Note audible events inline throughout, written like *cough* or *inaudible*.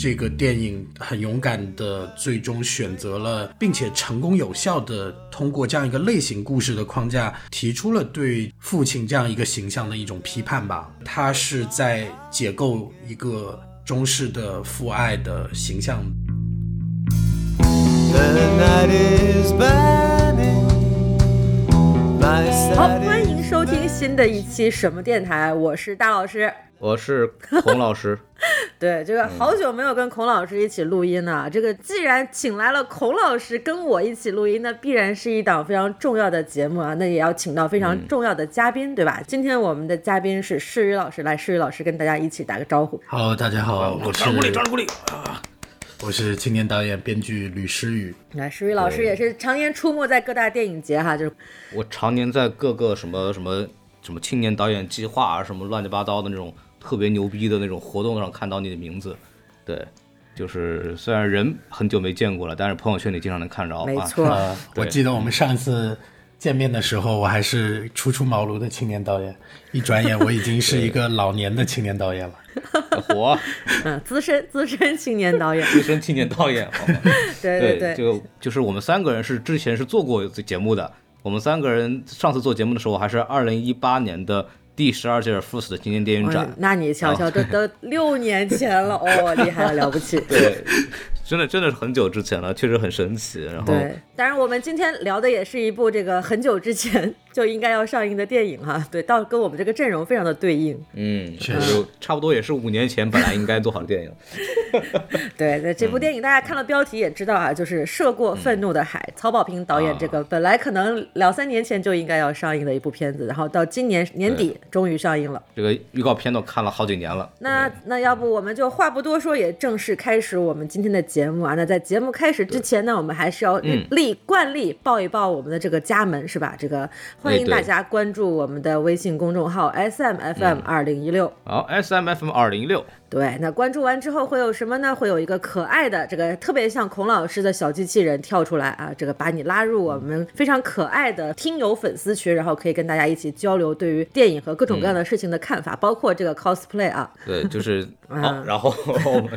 这个电影很勇敢的，最终选择了，并且成功有效的通过这样一个类型故事的框架，提出了对父亲这样一个形象的一种批判吧。他是在解构一个中式的父爱的形象。好，欢迎收听新的一期什么电台，我是大老师。我是孔老师，*laughs* 对，这个好久没有跟孔老师一起录音了。这个既然请来了孔老师跟我一起录音，那必然是一档非常重要的节目啊。那也要请到非常重要的嘉宾，对吧？今天我们的嘉宾是世宇老师，来，世宇老师跟大家一起打个招呼。Hello，大家好，我是张鼓张鼓励啊，我是青年导演、编剧吕诗雨。来，诗雨老师也是常年出没在各大电影节哈，就是我常年在各个什么什么什么青年导演计划啊，什么乱七八糟的那种。特别牛逼的那种活动上看到你的名字，对，就是虽然人很久没见过了，但是朋友圈里经常能看着。没错，*laughs* 我记得我们上次见面的时候，我还是初出茅庐的青年导演，一转眼我已经是一个老年的青年导演了。*laughs* 火，嗯，资深资深青年导演，*laughs* 资深青年导演，好吗？*laughs* 对对对，就就是我们三个人是之前是做过节目的，我们三个人上次做节目的时候还是二零一八年的。第十二届 FIRST 青年电影展，那你瞧瞧，这都六年前了哦，厉害了，了不起。对。真的真的是很久之前了，确实很神奇。然后，对，当然我们今天聊的也是一部这个很久之前就应该要上映的电影哈。*laughs* 对，到跟我们这个阵容非常的对应。嗯，确实，差不多也是五年前本来应该做好的电影。*laughs* 对，对，这部电影大家看了标题也知道啊，就是《涉过愤怒的海》，曹保平导演这个本来可能两三年前就应该要上映的一部片子，然后到今年年底终于上映了。这个预告片都看了好几年了。那那要不我们就话不多说，也正式开始我们今天的节。节目啊，那在节目开始之前呢，我们还是要立惯例报一报我们的这个家门，是吧？这个欢迎大家关注我们的微信公众号 S M F M 二零一六。好，S M F M 二零一六。对，那关注完之后会有什么呢？会有一个可爱的这个特别像孔老师的小机器人跳出来啊，这个把你拉入我们非常可爱的听友粉丝群，然后可以跟大家一起交流对于电影和各种各样的事情的看法，包括这个 cosplay 啊。对，就是好，然后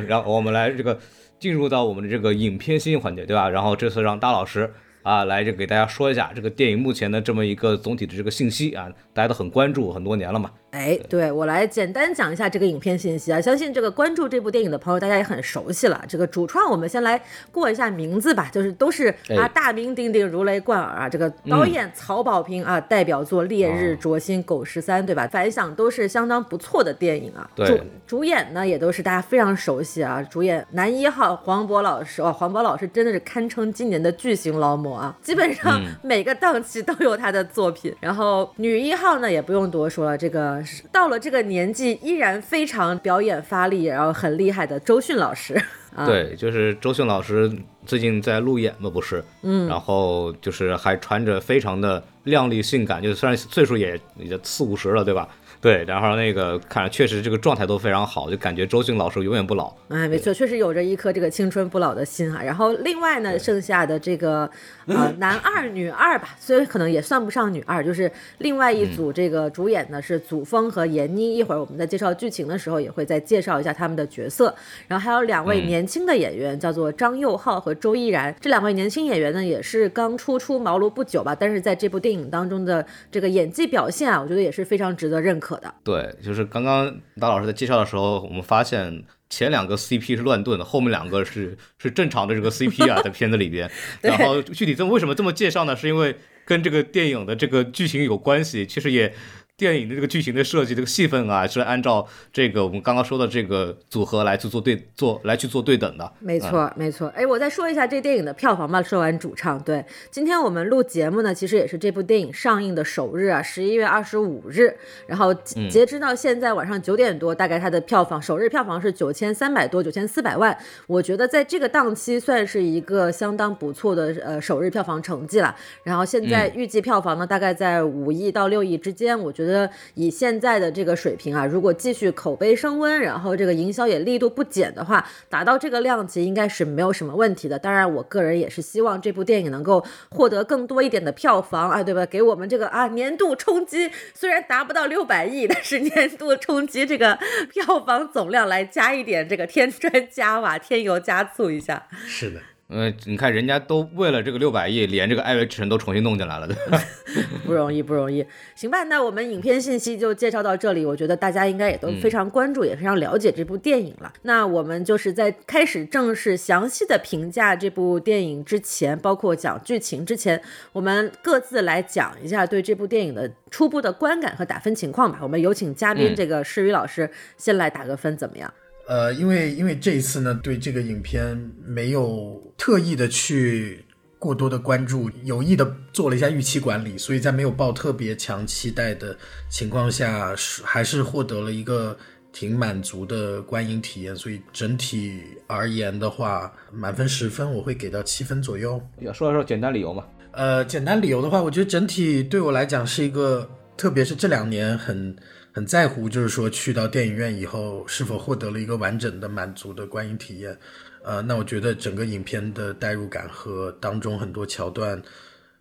然后我们来这个。进入到我们的这个影片信息环节，对吧？然后这次让大老师啊来这给大家说一下这个电影目前的这么一个总体的这个信息啊，大家都很关注很多年了嘛。哎，对我来简单讲一下这个影片信息啊，相信这个关注这部电影的朋友，大家也很熟悉了。这个主创我们先来过一下名字吧，就是都是啊大名鼎鼎、如雷贯耳啊。这个导演曹保平啊，代表作《烈日灼心》《狗十三》，对吧？反响都是相当不错的电影啊。主主演呢也都是大家非常熟悉啊，主演男一号黄渤老师，哦，黄渤老师真的是堪称今年的巨型劳模啊，基本上每个档期都有他的作品。然后女一号呢也不用多说了，这个。到了这个年纪依然非常表演发力，然后很厉害的周迅老师。*laughs* 对，就是周迅老师最近在路演嘛，不是？嗯，然后就是还穿着非常的靓丽性感，就是虽然岁数也也四五十了，对吧？对，然后那个看着确实这个状态都非常好，就感觉周迅老师永远不老。哎，没错，确实有着一颗这个青春不老的心啊。然后另外呢，剩下的这个呃 *laughs* 男二、女二吧，虽然可能也算不上女二，就是另外一组这个主演呢是祖峰和闫妮。一会儿我们在介绍剧情的时候也会再介绍一下他们的角色。然后还有两位年轻的演员，叫做张佑浩和周依然。这两位年轻演员呢也是刚初出茅庐不久吧，但是在这部电影当中的这个演技表现啊，我觉得也是非常值得认可。的对，就是刚刚大老师在介绍的时候，我们发现前两个 CP 是乱炖的，后面两个是是正常的这个 CP 啊，在片子里边。*laughs* 然后具体这么为什么这么介绍呢？是因为跟这个电影的这个剧情有关系，其实也。电影的这个剧情的设计，这个戏份啊，是按照这个我们刚刚说的这个组合来去做对做来去做对等的。没错，没错。哎，我再说一下这电影的票房吧。说完主唱，对，今天我们录节目呢，其实也是这部电影上映的首日啊，十一月二十五日。然后截止到现在晚上九点多，大概它的票房首日票房是九千三百多，九千四百万。我觉得在这个档期算是一个相当不错的呃首日票房成绩了。然后现在预计票房呢，大概在五亿到六亿之间，我觉得。得以现在的这个水平啊，如果继续口碑升温，然后这个营销也力度不减的话，达到这个量级应该是没有什么问题的。当然，我个人也是希望这部电影能够获得更多一点的票房啊，对吧？给我们这个啊年度冲击，虽然达不到六百亿，但是年度冲击这个票房总量来加一点这个添砖加瓦、添油加醋一下。是的。呃，你看人家都为了这个六百亿，连这个艾维之神都重新弄进来了，对吧？*laughs* 不容易，不容易。行吧，那我们影片信息就介绍到这里。我觉得大家应该也都非常关注，也非常了解这部电影了。那我们就是在开始正式详细的评价这部电影之前，包括讲剧情之前，我们各自来讲一下对这部电影的初步的观感和打分情况吧。我们有请嘉宾这个诗雨老师先来打个分，怎么样？呃，因为因为这一次呢，对这个影片没有特意的去过多的关注，有意的做了一下预期管理，所以在没有抱特别强期待的情况下，是还是获得了一个挺满足的观影体验。所以整体而言的话，满分十分，我会给到七分左右。要说一说简单理由嘛？呃，简单理由的话，我觉得整体对我来讲是一个，特别是这两年很。很在乎，就是说去到电影院以后是否获得了一个完整的、满足的观影体验。呃，那我觉得整个影片的代入感和当中很多桥段，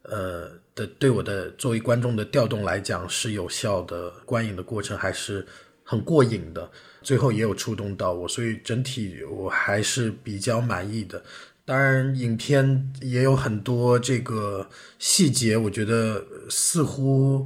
呃的对我的作为观众的调动来讲是有效的，观影的过程还是很过瘾的，最后也有触动到我，所以整体我还是比较满意的。当然，影片也有很多这个细节，我觉得似乎。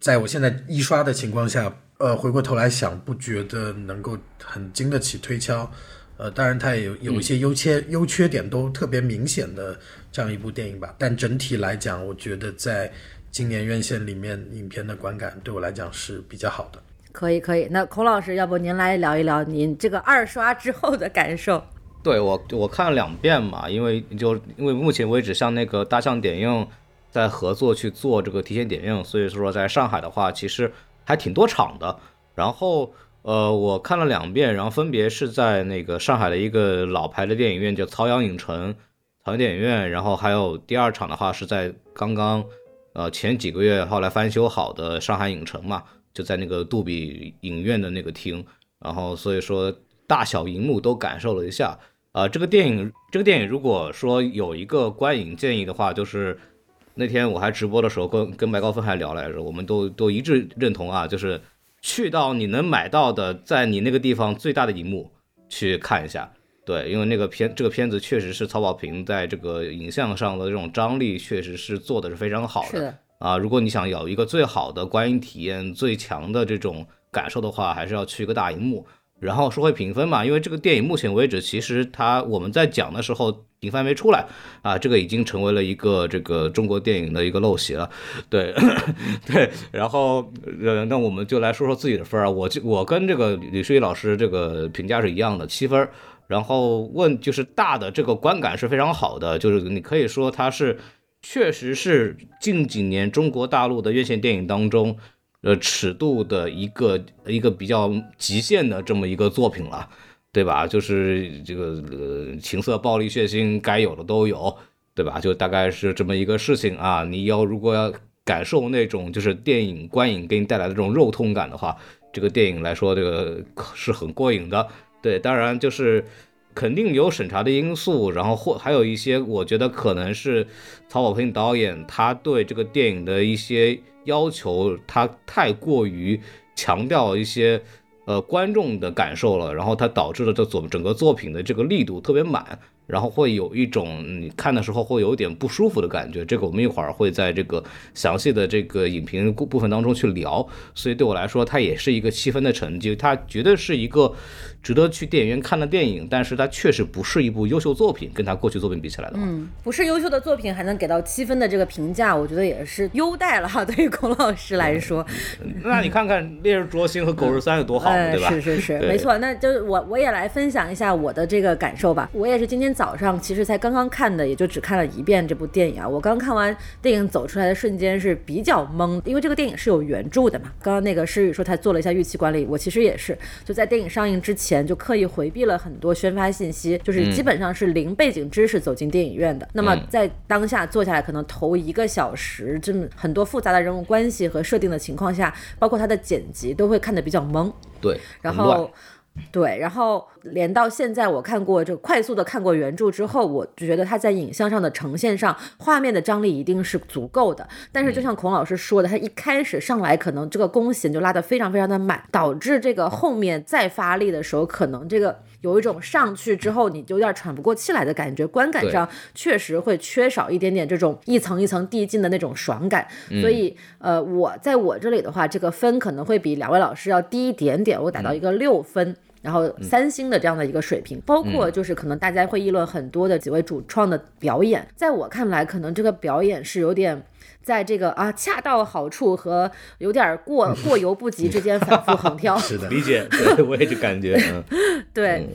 在我现在一刷的情况下，呃，回过头来想，不觉得能够很经得起推敲，呃，当然它也有有一些优缺优缺点都特别明显的这样一部电影吧。但整体来讲，我觉得在今年院线里面，影片的观感对我来讲是比较好的。可以，可以。那孔老师，要不您来聊一聊您这个二刷之后的感受？对我，我看了两遍嘛，因为就因为目前为止，像那个大象点映。在合作去做这个提前点映，所以说在上海的话，其实还挺多场的。然后，呃，我看了两遍，然后分别是在那个上海的一个老牌的电影院，叫曹阳影城曹阳电影院。然后还有第二场的话是在刚刚，呃，前几个月后来翻修好的上海影城嘛，就在那个杜比影院的那个厅。然后所以说大小荧幕都感受了一下。呃，这个电影这个电影如果说有一个观影建议的话，就是。那天我还直播的时候，跟跟白高峰还聊来着，我们都都一致认同啊，就是去到你能买到的，在你那个地方最大的荧幕去看一下，对，因为那个片这个片子确实是曹保平在这个影像上的这种张力，确实是做的是非常好的啊。如果你想有一个最好的观影体验、最强的这种感受的话，还是要去一个大荧幕。然后说回评分嘛，因为这个电影目前为止，其实它我们在讲的时候评分没出来啊，这个已经成为了一个这个中国电影的一个陋习了，*laughs* 对 *laughs* 对。然后呃，那我们就来说说自己的分啊，我就我跟这个李书怡老师这个评价是一样的，七分。然后问就是大的这个观感是非常好的，就是你可以说它是确实是近几年中国大陆的院线电影当中。呃，尺度的一个一个比较极限的这么一个作品了，对吧？就是这个呃，情色、暴力、血腥，该有的都有，对吧？就大概是这么一个事情啊。你要如果要感受那种就是电影观影给你带来的这种肉痛感的话，这个电影来说，这个是很过瘾的。对，当然就是肯定有审查的因素，然后或还有一些，我觉得可能是曹保平导演他对这个电影的一些。要求他太过于强调一些呃观众的感受了，然后他导致了这总整个作品的这个力度特别满。然后会有一种你看的时候会有点不舒服的感觉，这个我们一会儿会在这个详细的这个影评部分当中去聊。所以对我来说，它也是一个七分的成绩，它绝对是一个值得去电影院看的电影。但是它确实不是一部优秀作品，跟它过去作品比起来的话，嗯，不是优秀的作品还能给到七分的这个评价，我觉得也是优待了哈。对于孔老师来说，那你看看《烈日灼心》和《狗日三》有多好，对吧？是是是，没错。那就我我也来分享一下我的这个感受吧。我也是今天。早上其实才刚刚看的，也就只看了一遍这部电影啊。我刚看完电影走出来的瞬间是比较懵，因为这个电影是有原著的嘛。刚刚那个诗雨说他做了一下预期管理，我其实也是，就在电影上映之前就刻意回避了很多宣发信息，就是基本上是零背景知识走进电影院的。那么在当下坐下来，可能头一个小时，这么很多复杂的人物关系和设定的情况下，包括它的剪辑都会看得比较懵。对，然后。对，然后连到现在，我看过这快速的看过原著之后，我就觉得它在影像上的呈现上，画面的张力一定是足够的。但是就像孔老师说的，他一开始上来可能这个弓弦就拉得非常非常的满，导致这个后面再发力的时候，可能这个有一种上去之后你就有点喘不过气来的感觉，观感上确实会缺少一点点这种一层一层递进的那种爽感。所以呃，我在我这里的话，这个分可能会比两位老师要低一点点，我打到一个六分。然后三星的这样的一个水平，包括就是可能大家会议论很多的几位主创的表演，在我看来，可能这个表演是有点在这个啊恰到好处和有点过 *laughs* 过犹不及之间反复横跳。*laughs* 是的，理解，对，我也就感觉，*laughs* 对，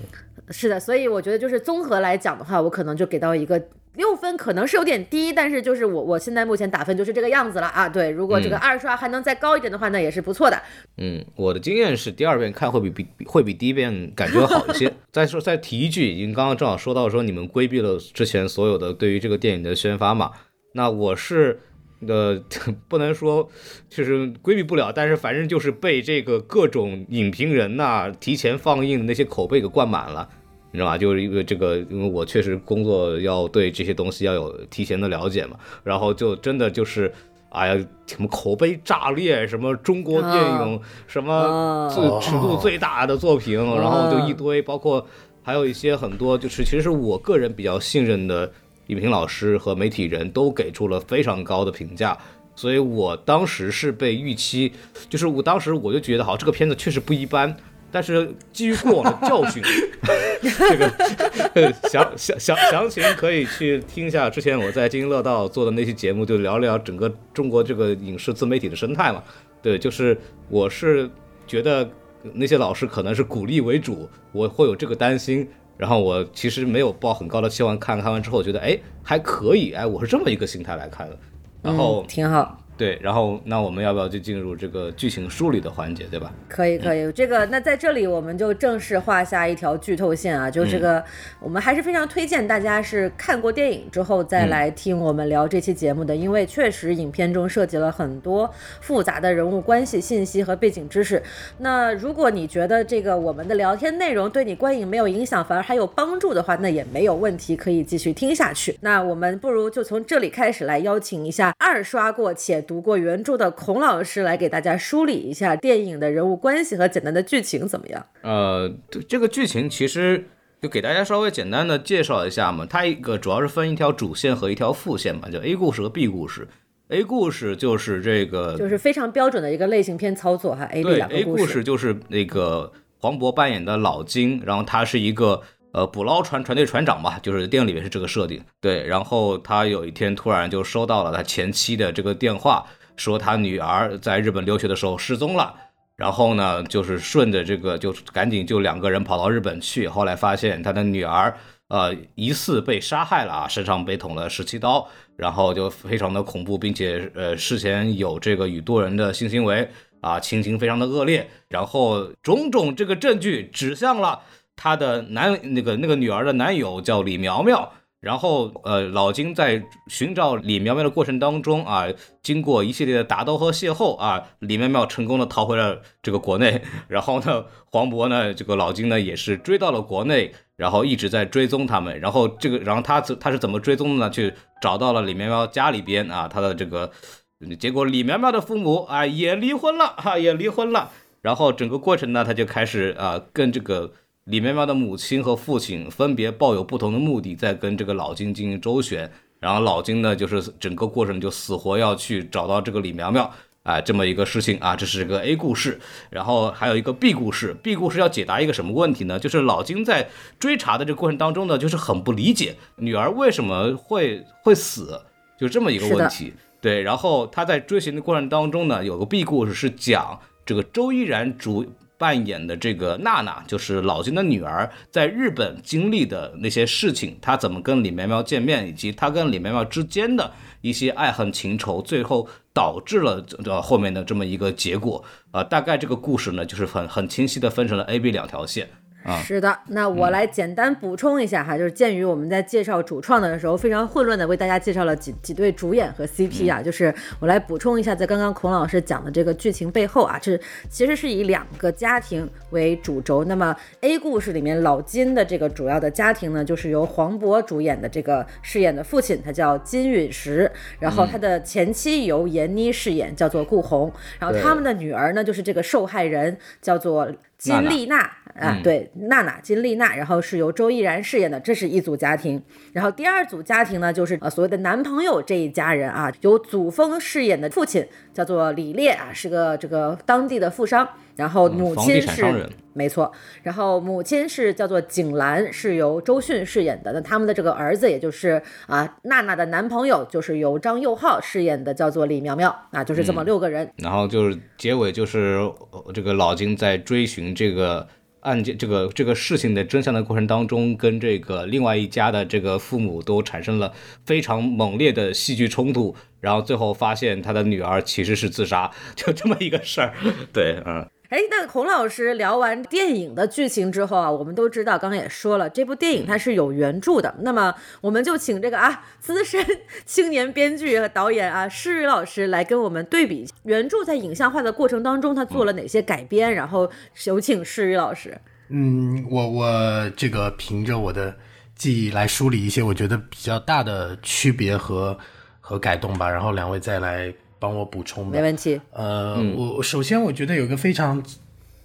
是的，所以我觉得就是综合来讲的话，我可能就给到一个。六分可能是有点低，但是就是我我现在目前打分就是这个样子了啊。对，如果这个二刷还能再高一点的话，那也是不错的。嗯，我的经验是第二遍看会比比会比第一遍感觉好一些。*laughs* 再说再提一句，已经刚刚正好说到说你们规避了之前所有的对于这个电影的宣发嘛，那我是呃 *laughs* 不能说就是规避不了，但是反正就是被这个各种影评人呐提前放映的那些口碑给灌满了。你知道吧？就是因为这个，因为我确实工作要对这些东西要有提前的了解嘛，然后就真的就是，哎呀，什么口碑炸裂，什么中国电影什么最尺度最大的作品，然后就一堆，包括还有一些很多，就是其实我个人比较信任的影评老师和媒体人都给出了非常高的评价，所以我当时是被预期，就是我当时我就觉得，好，这个片子确实不一般。但是基于过往的教训，*laughs* 这个详详详详情可以去听一下之前我在津津乐道做的那期节目，就聊聊整个中国这个影视自媒体的生态嘛。对，就是我是觉得那些老师可能是鼓励为主，我会有这个担心。然后我其实没有抱很高的期望，看看完之后觉得哎还可以，哎我是这么一个心态来看的。然后挺好。对，然后那我们要不要就进入这个剧情梳理的环节，对吧？可以，可以。这个那在这里我们就正式画下一条剧透线啊，就这个我们还是非常推荐大家是看过电影之后再来听我们聊这期节目的，因为确实影片中涉及了很多复杂的人物关系、信息和背景知识。那如果你觉得这个我们的聊天内容对你观影没有影响，反而还有帮助的话，那也没有问题，可以继续听下去。那我们不如就从这里开始来邀请一下二刷过且。读过原著的孔老师来给大家梳理一下电影的人物关系和简单的剧情怎么样？呃，这个剧情其实就给大家稍微简单的介绍一下嘛。它一个主要是分一条主线和一条副线嘛，就 A 故事和 B 故事。A 故事就是这个，就是非常标准的一个类型片操作哈。A、B 两个故事。A 故事就是那个黄渤扮演的老金，然后他是一个。呃，捕捞船船队船长吧，就是电影里面是这个设定。对，然后他有一天突然就收到了他前妻的这个电话，说他女儿在日本留学的时候失踪了。然后呢，就是顺着这个，就赶紧就两个人跑到日本去。后来发现他的女儿，呃，疑似被杀害了啊，身上被捅了十七刀，然后就非常的恐怖，并且呃，事前有这个与多人的性行为啊，情形非常的恶劣。然后种种这个证据指向了。他的男那个那个女儿的男友叫李苗苗，然后呃老金在寻找李苗苗的过程当中啊，经过一系列的打斗和邂逅啊，李苗苗成功的逃回了这个国内，然后呢黄渤呢这个老金呢也是追到了国内，然后一直在追踪他们，然后这个然后他他是怎么追踪的呢？去找到了李苗苗家里边啊，他的这个结果李苗苗的父母啊也离婚了 *laughs* 哈也离婚了，然后整个过程呢他就开始啊跟这个。李苗苗的母亲和父亲分别抱有不同的目的，在跟这个老金进行周旋。然后老金呢，就是整个过程就死活要去找到这个李苗苗，啊，这么一个事情啊，这是个 A 故事。然后还有一个 B 故事，B 故事要解答一个什么问题呢？就是老金在追查的这个过程当中呢，就是很不理解女儿为什么会会死，就这么一个问题。对，然后他在追寻的过程当中呢，有个 B 故事是讲这个周依然主。扮演的这个娜娜，就是老金的女儿，在日本经历的那些事情，她怎么跟李苗苗见面，以及她跟李苗苗之间的一些爱恨情仇，最后导致了这后面的这么一个结果。啊，大概这个故事呢，就是很很清晰的分成了 A、B 两条线。是的，那我来简单补充一下哈，就是鉴于我们在介绍主创的时候非常混乱的为大家介绍了几几对主演和 CP 啊，就是我来补充一下，在刚刚孔老师讲的这个剧情背后啊，这其实是以两个家庭为主轴。那么 A 故事里面老金的这个主要的家庭呢，就是由黄渤主演的这个饰演的父亲，他叫金陨石，然后他的前妻由闫妮饰演，叫做顾红，然后他们的女儿呢，就是这个受害人，叫做。金丽娜啊，对，娜娜金丽娜，然后是由周依然饰演的，这是一组家庭。然后第二组家庭呢，就是呃所谓的男朋友这一家人啊，由祖峰饰演的父亲叫做李烈啊，是个这个当地的富商。然后母亲是没错，然后母亲是叫做景兰，是由周迅饰演的。那他们的这个儿子，也就是啊娜娜的男朋友，就是由张佑浩饰演的，叫做李苗苗啊，就是这么六个人。然后就是结尾就是这个老金在追寻这个案件、这个这个事情的真相的过程当中，跟这个另外一家的这个父母都产生了非常猛烈的戏剧冲突，然后最后发现他的女儿其实是自杀，就这么一个事儿。*laughs* 对，嗯。哎，那孔老师聊完电影的剧情之后啊，我们都知道，刚刚也说了，这部电影它是有原著的。那么，我们就请这个啊资深 *laughs* 青年编剧和导演啊施宇老师来跟我们对比原著在影像化的过程当中，他做了哪些改编。然后有请施宇老师。嗯，我我这个凭着我的记忆来梳理一些我觉得比较大的区别和和改动吧。然后两位再来。帮我补充，没问题。呃，我首先我觉得有一个非常，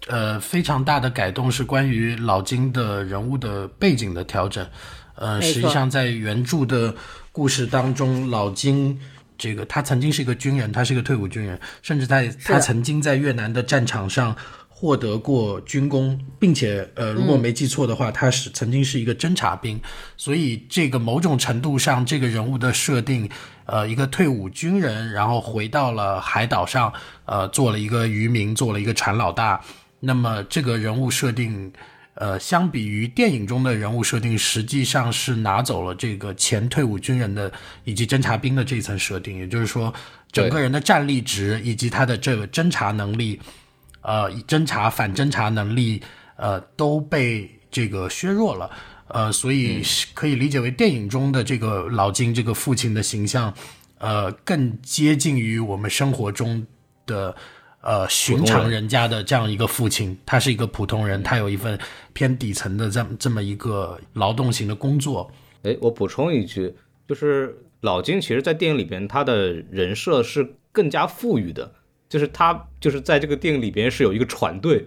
呃，非常大的改动是关于老金的人物的背景的调整。呃，实际上在原著的故事当中，老金这个他曾经是一个军人，他是一个退伍军人，甚至在他曾经在越南的战场上获得过军功，并且呃，如果没记错的话，他是曾经是一个侦察兵。所以这个某种程度上，这个人物的设定。呃，一个退伍军人，然后回到了海岛上，呃，做了一个渔民，做了一个船老大。那么这个人物设定，呃，相比于电影中的人物设定，实际上是拿走了这个前退伍军人的以及侦察兵的这一层设定。也就是说，整个人的战力值以及他的这个侦察能力，呃，侦察反侦察能力，呃，都被这个削弱了。呃，所以可以理解为电影中的这个老金这个父亲的形象，呃，更接近于我们生活中的呃寻常人家的这样一个父亲。他是一个普通人，他有一份偏底层的这么这么一个劳动型的工作。哎，我补充一句，就是老金其实，在电影里边，他的人设是更加富裕的，就是他就是在这个电影里边是有一个船队。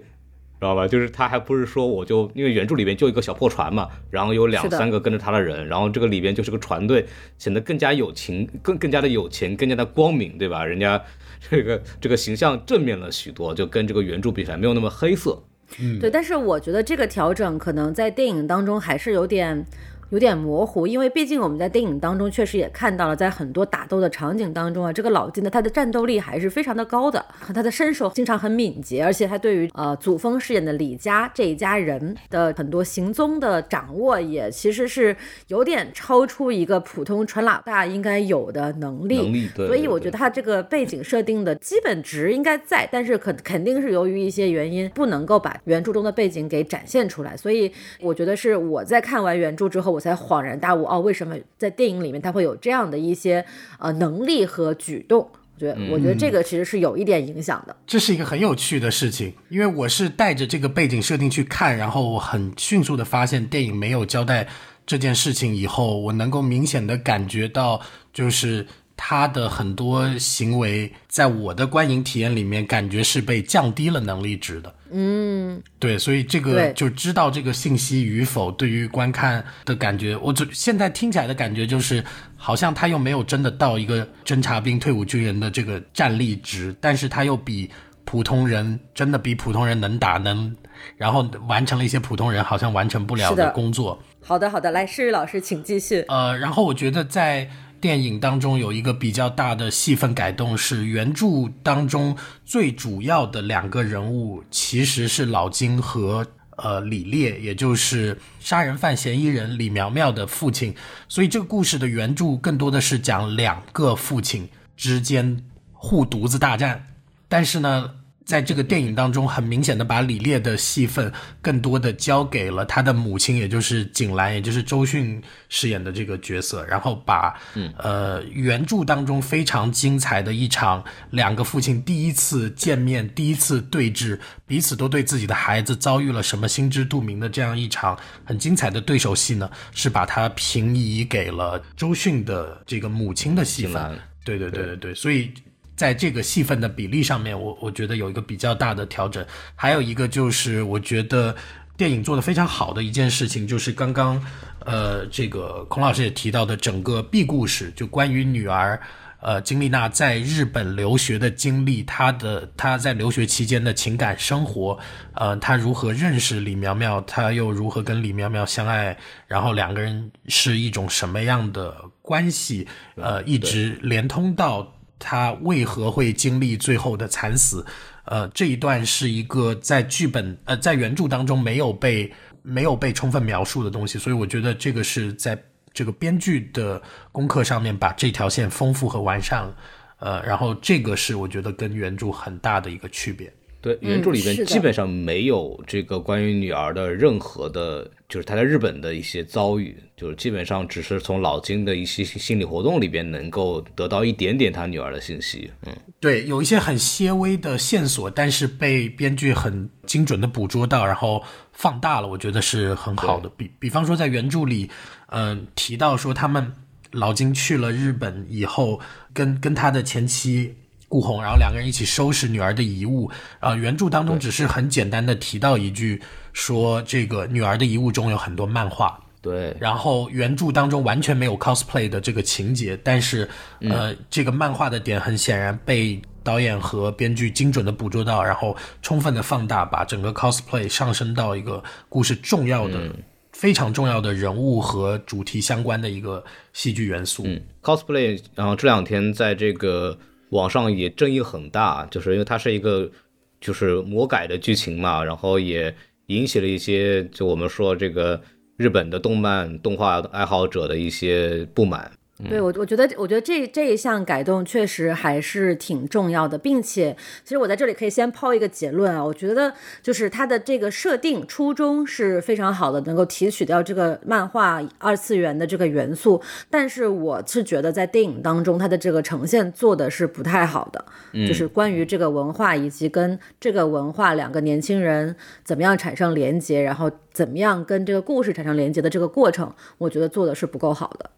知道吧？就是他还不是说我就因为原著里边就一个小破船嘛，然后有两三个跟着他的人，然后这个里边就是个船队，显得更加有情，更更加的有钱，更加的光明，对吧？人家这个这个形象正面了许多，就跟这个原著比起来没有那么黑色。嗯，对。但是我觉得这个调整可能在电影当中还是有点。有点模糊，因为毕竟我们在电影当中确实也看到了，在很多打斗的场景当中啊，这个老金的他的战斗力还是非常的高的，他的身手经常很敏捷，而且他对于呃祖峰饰演的李家这一家人的很多行踪的掌握，也其实是有点超出一个普通船老大应该有的能力。能力，对。所以我觉得他这个背景设定的基本值应该在，但是肯肯定是由于一些原因不能够把原著中的背景给展现出来，所以我觉得是我在看完原著之后我。才恍然大悟哦，为什么在电影里面他会有这样的一些呃能力和举动？我觉得，我觉得这个其实是有一点影响的。这是一个很有趣的事情，因为我是带着这个背景设定去看，然后很迅速的发现电影没有交代这件事情以后，我能够明显的感觉到，就是他的很多行为，在我的观影体验里面，感觉是被降低了能力值的。嗯，对，所以这个就知道这个信息与否，对于观看的感觉，我就现在听起来的感觉就是，好像他又没有真的到一个侦察兵、退伍军人的这个战力值，但是他又比普通人真的比普通人能打能，然后完成了一些普通人好像完成不了的工作。好的，好的，来，诗雨老师，请继续。呃，然后我觉得在电影当中有一个比较大的戏份改动，是原著当中最主要的两个人物其实是老金和呃李烈，也就是杀人犯嫌疑人李苗苗的父亲。所以这个故事的原著更多的是讲两个父亲之间护犊子大战，但是呢。在这个电影当中，很明显的把李烈的戏份更多的交给了他的母亲，也就是景兰，也就是周迅饰演的这个角色，然后把呃原著当中非常精彩的一场两个父亲第一次见面、第一次对峙，彼此都对自己的孩子遭遇了什么心知肚明的这样一场很精彩的对手戏呢？是把它平移给了周迅的这个母亲的戏份。对对对对对，所以。在这个戏份的比例上面，我我觉得有一个比较大的调整。还有一个就是，我觉得电影做的非常好的一件事情，就是刚刚呃，这个孔老师也提到的整个 B 故事，就关于女儿呃金丽娜在日本留学的经历，她的她在留学期间的情感生活，呃，她如何认识李苗苗，她又如何跟李苗苗相爱，然后两个人是一种什么样的关系，呃，一直连通到。他为何会经历最后的惨死？呃，这一段是一个在剧本呃在原著当中没有被没有被充分描述的东西，所以我觉得这个是在这个编剧的功课上面把这条线丰富和完善了。呃，然后这个是我觉得跟原著很大的一个区别。对，原著里边基本上没有这个关于女儿的任何的，就是她在日本的一些遭遇，就是基本上只是从老金的一些心理活动里边能够得到一点点他女儿的信息。嗯，对，有一些很些微的线索，但是被编剧很精准的捕捉到，然后放大了，我觉得是很好的。比比方说在原著里，嗯，提到说他们老金去了日本以后，跟跟他的前妻。顾红，然后两个人一起收拾女儿的遗物。啊，原著当中只是很简单的提到一句，说这个女儿的遗物中有很多漫画。对。然后原著当中完全没有 cosplay 的这个情节，但是呃，这个漫画的点很显然被导演和编剧精准的捕捉到，然后充分的放大，把整个 cosplay 上升到一个故事重要的、非常重要的人物和主题相关的一个戏剧元素。嗯，cosplay，然后这两天在这个。网上也争议很大，就是因为它是一个就是魔改的剧情嘛，然后也引起了一些就我们说这个日本的动漫动画爱好者的一些不满。对我，我觉得，我觉得这这一项改动确实还是挺重要的，并且，其实我在这里可以先抛一个结论啊，我觉得就是它的这个设定初衷是非常好的，能够提取掉这个漫画二次元的这个元素，但是我是觉得在电影当中它的这个呈现做的是不太好的，就是关于这个文化以及跟这个文化两个年轻人怎么样产生连接，然后怎么样跟这个故事产生连接的这个过程，我觉得做的是不够好的。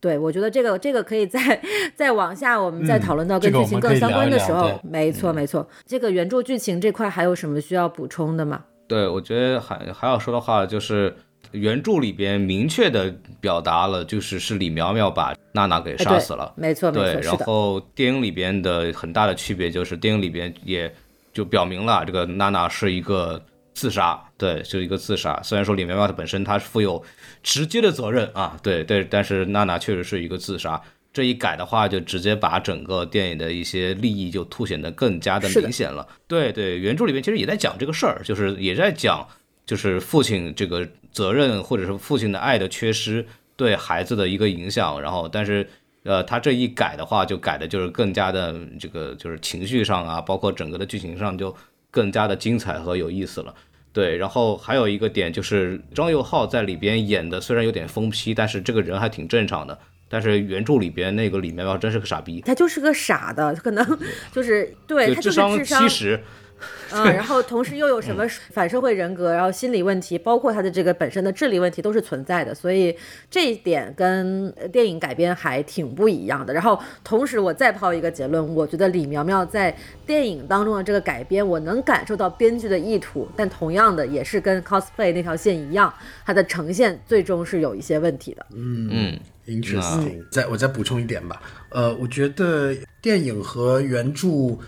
对，我觉得这个这个可以再再往下，我们再讨论到跟剧情更相关的时候。没错没错，这个原著剧情这块还有什么需要补充的吗？对，我觉得还还要说的话就是原著里边明确的表达了，就是是李苗苗把娜娜给杀死了。没错没错，对。然后电影里边的很大的区别就是电影里边也就表明了这个娜娜是一个。自杀，对，就是一个自杀。虽然说李苗苗她本身她是负有直接的责任啊，对对，但是娜娜确实是一个自杀。这一改的话，就直接把整个电影的一些利益就凸显得更加的明显了。对对，原著里面其实也在讲这个事儿，就是也在讲，就是父亲这个责任或者是父亲的爱的缺失对孩子的一个影响。然后，但是呃，他这一改的话，就改的就是更加的这个就是情绪上啊，包括整个的剧情上就更加的精彩和有意思了。对，然后还有一个点就是张佑浩在里边演的虽然有点疯批，但是这个人还挺正常的。但是原著里边那个李苗苗真是个傻逼，他就是个傻的，可能就是对他智商七十。*laughs* 嗯，然后同时又有什么反社会人格，然后心理问题，包括他的这个本身的智力问题都是存在的，所以这一点跟电影改编还挺不一样的。然后同时我再抛一个结论，我觉得李苗苗在电影当中的这个改编，我能感受到编剧的意图，但同样的也是跟 cosplay 那条线一样，它的呈现最终是有一些问题的。嗯嗯，interesting。再我再补充一点吧，呃，我觉得电影和原著。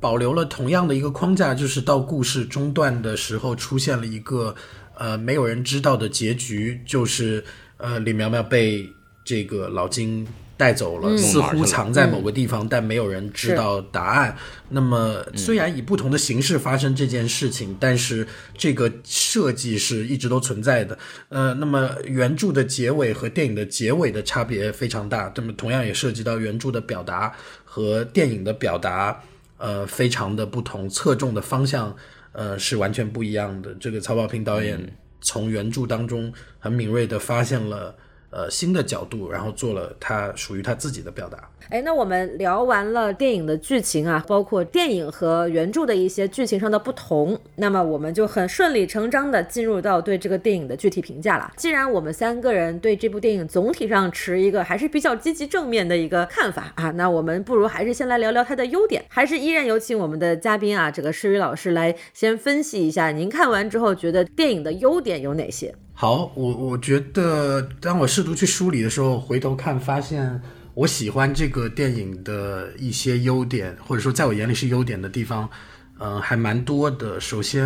保留了同样的一个框架，就是到故事中段的时候出现了一个呃没有人知道的结局，就是呃李苗苗被这个老金带走了，似乎藏在某个地方，但没有人知道答案。那么，虽然以不同的形式发生这件事情，但是这个设计是一直都存在的。呃，那么原著的结尾和电影的结尾的差别非常大，那么同样也涉及到原著的表达和电影的表达，呃，非常的不同，侧重的方向，呃，是完全不一样的。这个曹保平导演从原著当中很敏锐的发现了。呃，新的角度，然后做了他属于他自己的表达。哎，那我们聊完了电影的剧情啊，包括电影和原著的一些剧情上的不同，那么我们就很顺理成章的进入到对这个电影的具体评价了。既然我们三个人对这部电影总体上持一个还是比较积极正面的一个看法啊，那我们不如还是先来聊聊它的优点。还是依然有请我们的嘉宾啊，这个诗雨老师来先分析一下，您看完之后觉得电影的优点有哪些？好，我我觉得，当我试图去梳理的时候，回头看发现，我喜欢这个电影的一些优点，或者说在我眼里是优点的地方，嗯，还蛮多的。首先，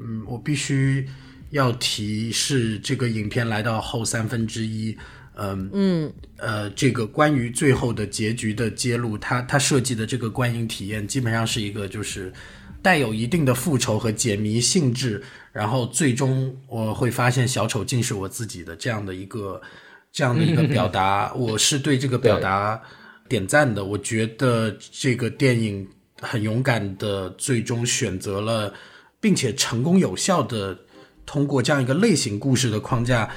嗯，我必须要提示这个影片来到后三分之一，嗯嗯，呃，这个关于最后的结局的揭露，它它设计的这个观影体验，基本上是一个就是带有一定的复仇和解谜性质。然后最终我会发现小丑竟是我自己的这样的一个这样的一个表达，*laughs* 我是对这个表达点赞的。我觉得这个电影很勇敢的，最终选择了，并且成功有效的通过这样一个类型故事的框架，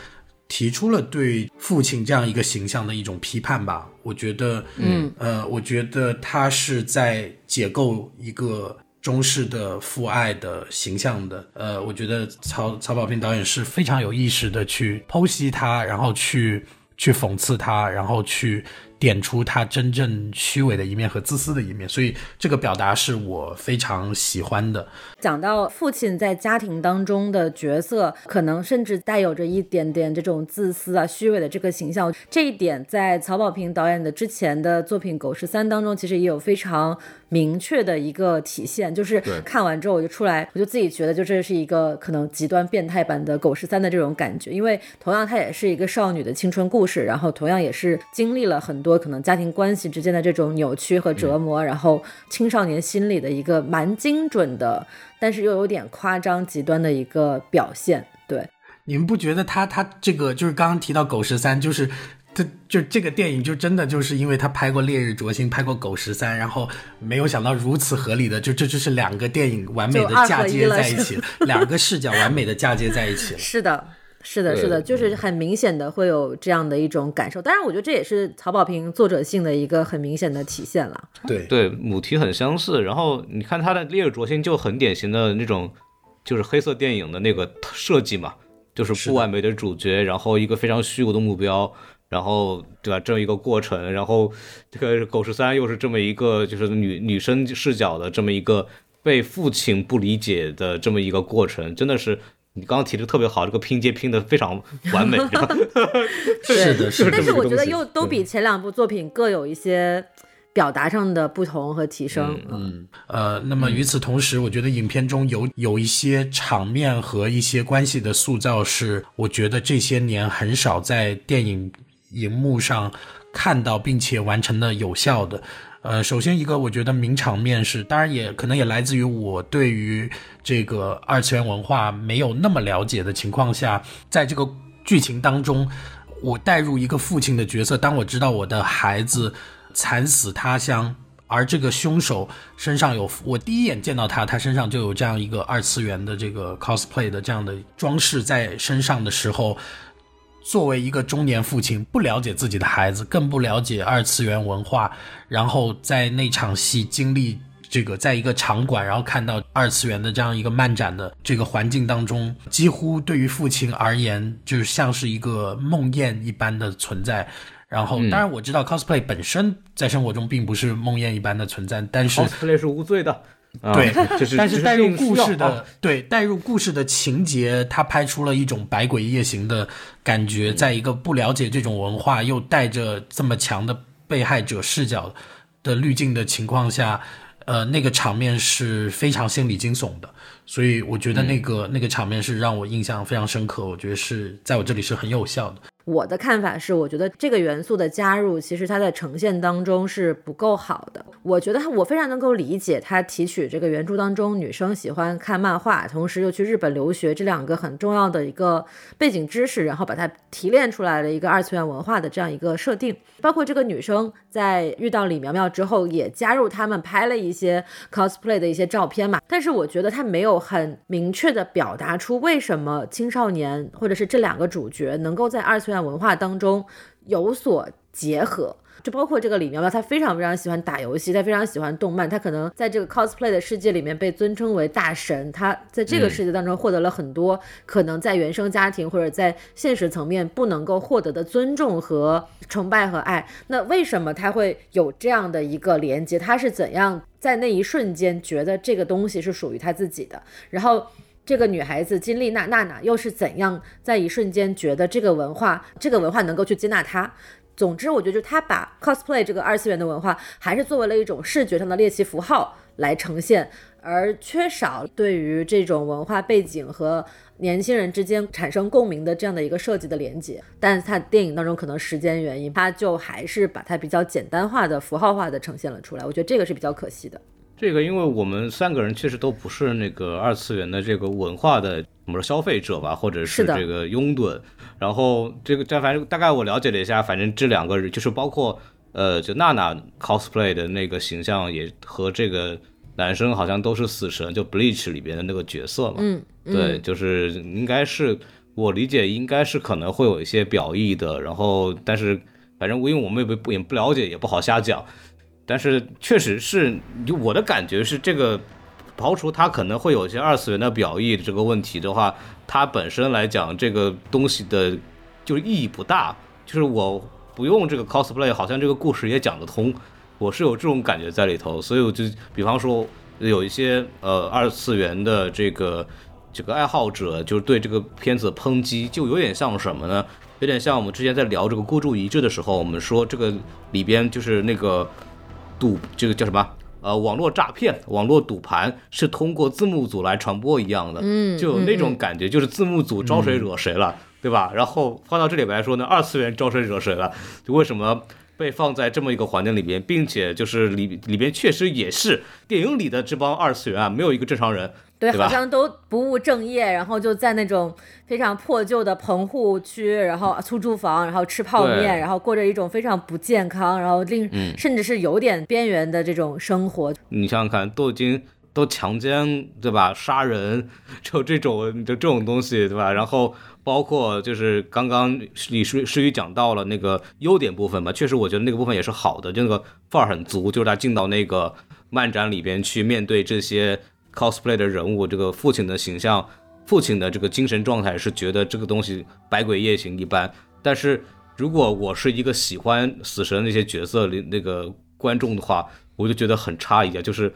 提出了对父亲这样一个形象的一种批判吧。我觉得，嗯呃，我觉得他是在解构一个。中式的父爱的形象的，呃，我觉得曹曹保平导演是非常有意识的去剖析他，然后去去讽刺他，然后去。点出他真正虚伪的一面和自私的一面，所以这个表达是我非常喜欢的。讲到父亲在家庭当中的角色，可能甚至带有着一点点这种自私啊、虚伪的这个形象，这一点在曹保平导演的之前的作品《狗十三》当中，其实也有非常明确的一个体现。就是看完之后我就出来，我就自己觉得，就这是一个可能极端变态版的《狗十三》的这种感觉，因为同样它也是一个少女的青春故事，然后同样也是经历了很多。可能家庭关系之间的这种扭曲和折磨，然后青少年心理的一个蛮精准的，但是又有点夸张极端的一个表现。对，你们不觉得他他这个就是刚刚提到《狗十三》，就是他就这个电影就真的就是因为他拍过《烈日灼心》，拍过《狗十三》，然后没有想到如此合理的，就这就是两个电影完美的嫁接在一起，两个视角完美的嫁接在一起。*laughs* 是的。是的，是的，就是很明显的会有这样的一种感受。当然，我觉得这也是曹保平作者性的一个很明显的体现了。对对，母题很相似。然后你看他的《烈日灼心》就很典型的那种，就是黑色电影的那个设计嘛，就是不完美的主角，然后一个非常虚无的目标，然后对吧？这么一个过程，然后这个狗十三又是这么一个就是女女生视角的这么一个被父亲不理解的这么一个过程，真的是。你刚刚提的特别好，这个拼接拼的非常完美，*laughs* *laughs* 是的，是的。但是我觉得又都比前两部作品各有一些表达上的不同和提升。嗯，呃，那么与此同时，我觉得影片中有有一些场面和一些关系的塑造，是我觉得这些年很少在电影荧幕上看到并且完成的有效的。呃，首先一个，我觉得名场面是，当然也可能也来自于我对于这个二次元文化没有那么了解的情况下，在这个剧情当中，我带入一个父亲的角色，当我知道我的孩子惨死他乡，而这个凶手身上有，我第一眼见到他，他身上就有这样一个二次元的这个 cosplay 的这样的装饰在身上的时候。作为一个中年父亲，不了解自己的孩子，更不了解二次元文化，然后在那场戏经历这个，在一个场馆，然后看到二次元的这样一个漫展的这个环境当中，几乎对于父亲而言，就是像是一个梦魇一般的存在。然后，当然我知道 cosplay 本身在生活中并不是梦魇一般的存在，但是 cosplay 是无罪的。对，*laughs* 就是但是带入故事的，对带入故事的情节，他拍出了一种百鬼夜行的感觉。在一个不了解这种文化，又带着这么强的被害者视角的滤镜的情况下，呃，那个场面是非常心理惊悚的。所以我觉得那个那个场面是让我印象非常深刻。我觉得是在我这里是很有效的。我的看法是，我觉得这个元素的加入，其实它在呈现当中是不够好的。我觉得，我非常能够理解他提取这个原著当中女生喜欢看漫画，同时又去日本留学这两个很重要的一个背景知识，然后把它提炼出来的一个二次元文化的这样一个设定。包括这个女生在遇到李苗苗之后，也加入他们拍了一些 cosplay 的一些照片嘛。但是我觉得他没有很明确的表达出为什么青少年或者是这两个主角能够在二次元文化当中有所结合。就包括这个李苗苗，她非常非常喜欢打游戏，她非常喜欢动漫，她可能在这个 cosplay 的世界里面被尊称为大神，她在这个世界当中获得了很多可能在原生家庭或者在现实层面不能够获得的尊重和崇拜和爱。那为什么她会有这样的一个连接？她是怎样在那一瞬间觉得这个东西是属于她自己的？然后这个女孩子金丽娜娜娜又是怎样在一瞬间觉得这个文化，这个文化能够去接纳她？总之，我觉得就是她把 cosplay 这个二次元的文化，还是作为了一种视觉上的猎奇符号来呈现，而缺少对于这种文化背景和年轻人之间产生共鸣的这样的一个设计的连接。但是她电影当中可能时间原因，她就还是把它比较简单化的符号化的呈现了出来。我觉得这个是比较可惜的。这个，因为我们三个人确实都不是那个二次元的这个文化的，我们说消费者吧，或者是这个拥趸。然后这个，这反正大概我了解了一下，反正这两个人就是包括，呃，就娜娜 cosplay 的那个形象也和这个男生好像都是死神，就 Bleach 里边的那个角色嘛。嗯，对，就是应该是我理解应该是可能会有一些表意的。然后，但是反正因为我们也不也不了解，也不好瞎讲。但是确实是，就我的感觉是，这个刨除它可能会有一些二次元的表意这个问题的话，它本身来讲这个东西的就意义不大。就是我不用这个 cosplay，好像这个故事也讲得通。我是有这种感觉在里头，所以我就比方说有一些呃二次元的这个这个爱好者，就是对这个片子抨击，就有点像什么呢？有点像我们之前在聊这个孤注一掷的时候，我们说这个里边就是那个。赌这个叫什么？呃，网络诈骗、网络赌盘是通过字幕组来传播一样的，嗯，就有那种感觉，就是字幕组招谁惹谁了，对吧？然后放到这里来说呢，二次元招谁惹谁了？就为什么被放在这么一个环境里边，并且就是里里边确实也是电影里的这帮二次元啊，没有一个正常人。对，好像都不务正业，然后就在那种非常破旧的棚户区，然后出租房，然后吃泡面，然后过着一种非常不健康，然后令甚至是有点边缘的这种生活。你想想看，都已经都强奸对吧？杀人就这种就这种东西对吧？然后包括就是刚刚李诗诗雨讲到了那个优点部分嘛，确实我觉得那个部分也是好的，就那个范儿很足，就是他进到那个漫展里边去面对这些。Cosplay 的人物，这个父亲的形象，父亲的这个精神状态是觉得这个东西百鬼夜行一般。但是如果我是一个喜欢死神那些角色里那个观众的话，我就觉得很诧异啊，就是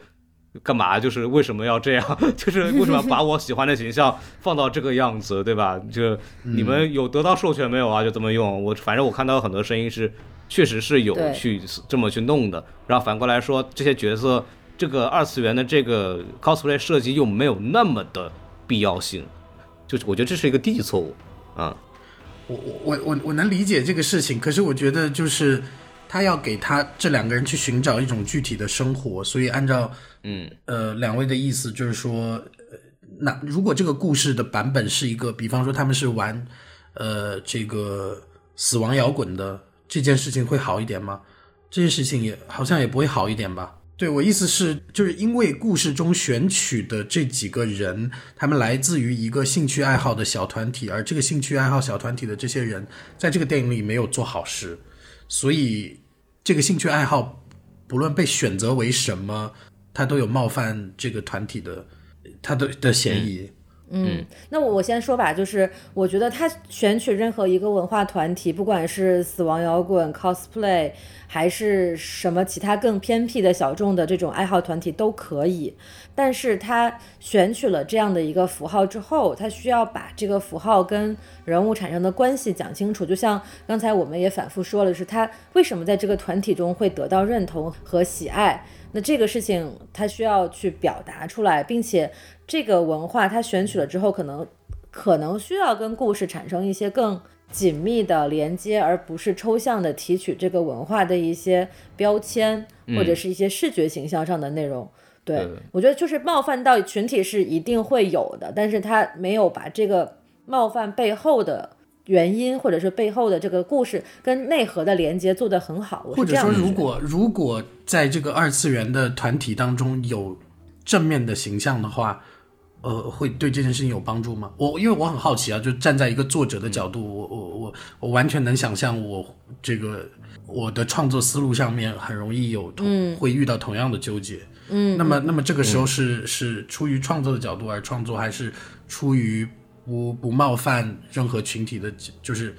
干嘛？就是为什么要这样？*laughs* 就是为什么要把我喜欢的形象放到这个样子，对吧？就你们有得到授权没有啊？就这么用。我反正我看到很多声音是，确实是有去这么去弄的。然后反过来说，这些角色。这个二次元的这个 cosplay 设计又没有那么的必要性，就是我觉得这是一个低级错误啊。我我我我我能理解这个事情，可是我觉得就是他要给他这两个人去寻找一种具体的生活，所以按照嗯呃两位的意思就是说，那如果这个故事的版本是一个，比方说他们是玩呃这个死亡摇滚的这件事情会好一点吗？这件事情也好像也不会好一点吧。对我意思是，就是因为故事中选取的这几个人，他们来自于一个兴趣爱好的小团体，而这个兴趣爱好小团体的这些人，在这个电影里没有做好事，所以这个兴趣爱好不论被选择为什么，他都有冒犯这个团体的他的的嫌疑。嗯，那我我先说吧，就是我觉得他选取任何一个文化团体，不管是死亡摇滚、cosplay，还是什么其他更偏僻的小众的这种爱好团体都可以。但是他选取了这样的一个符号之后，他需要把这个符号跟人物产生的关系讲清楚。就像刚才我们也反复说了，是他为什么在这个团体中会得到认同和喜爱。那这个事情他需要去表达出来，并且。这个文化，它选取了之后，可能可能需要跟故事产生一些更紧密的连接，而不是抽象的提取这个文化的一些标签或者是一些视觉形象上的内容。对我觉得就是冒犯到群体是一定会有的，但是他没有把这个冒犯背后的原因或者是背后的这个故事跟内核的连接做得很好。或者说，如果如果在这个二次元的团体当中有正面的形象的话。呃，会对这件事情有帮助吗？我因为我很好奇啊，就站在一个作者的角度，我我我我完全能想象，我这个我的创作思路上面很容易有同会遇到同样的纠结。嗯，那么那么这个时候是是出于创作的角度而创作，还是出于不不冒犯任何群体的？就是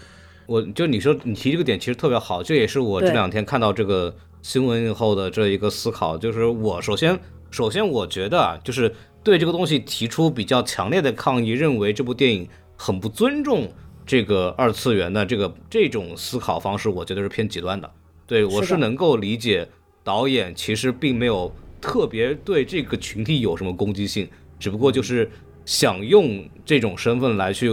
我就你说你提这个点其实特别好，这也是我这两天看到这个新闻以后的这一个思考。就是我首先首先我觉得啊，就是。对这个东西提出比较强烈的抗议，认为这部电影很不尊重这个二次元的这个这种思考方式，我觉得是偏极端的。对我是能够理解，导演其实并没有特别对这个群体有什么攻击性，只不过就是想用这种身份来去。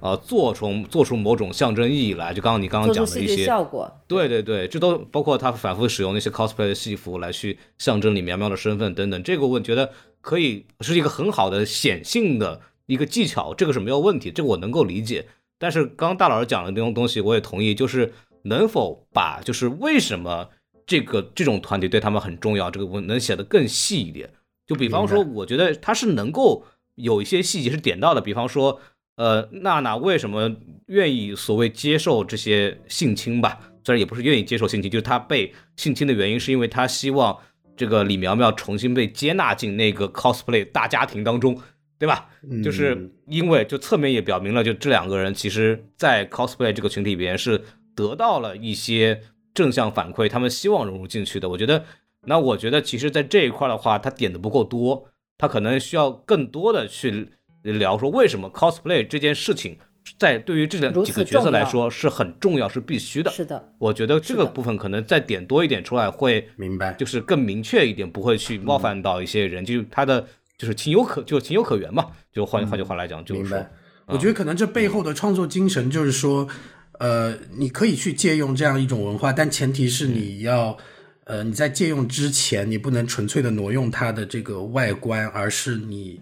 呃，做出做出某种象征意义来，就刚刚你刚刚讲的一些效果，对对对，这都包括他反复使用那些 cosplay 的戏服来去象征李苗苗的身份等等，这个我觉得可以是一个很好的显性的一个技巧，这个是没有问题，这个我能够理解。但是刚刚大老师讲的那种东西，我也同意，就是能否把就是为什么这个这种团体对他们很重要，这个我能写得更细一点。就比方说，我觉得他是能够有一些细节是点到的，比方说。呃，娜娜为什么愿意所谓接受这些性侵吧？虽然也不是愿意接受性侵，就是她被性侵的原因是因为她希望这个李苗苗重新被接纳进那个 cosplay 大家庭当中，对吧？就是因为就侧面也表明了，就这两个人其实，在 cosplay 这个群体里边是得到了一些正向反馈，他们希望融入进去的。我觉得，那我觉得其实，在这一块的话，他点的不够多，他可能需要更多的去。聊说为什么 cosplay 这件事情在对于这两几个角色来说是很重要，是必须的。是的，我觉得这个部分可能再点多一点出来会明白，就是更明确一点，不会去冒犯到一些人，就他的就是情有可就情有可原嘛。就换换句话来讲，就是说，我觉得可能这背后的创作精神就是说，呃，你可以去借用这样一种文化，但前提是你要，呃，你在借用之前，你不能纯粹的挪用它的这个外观，而是你。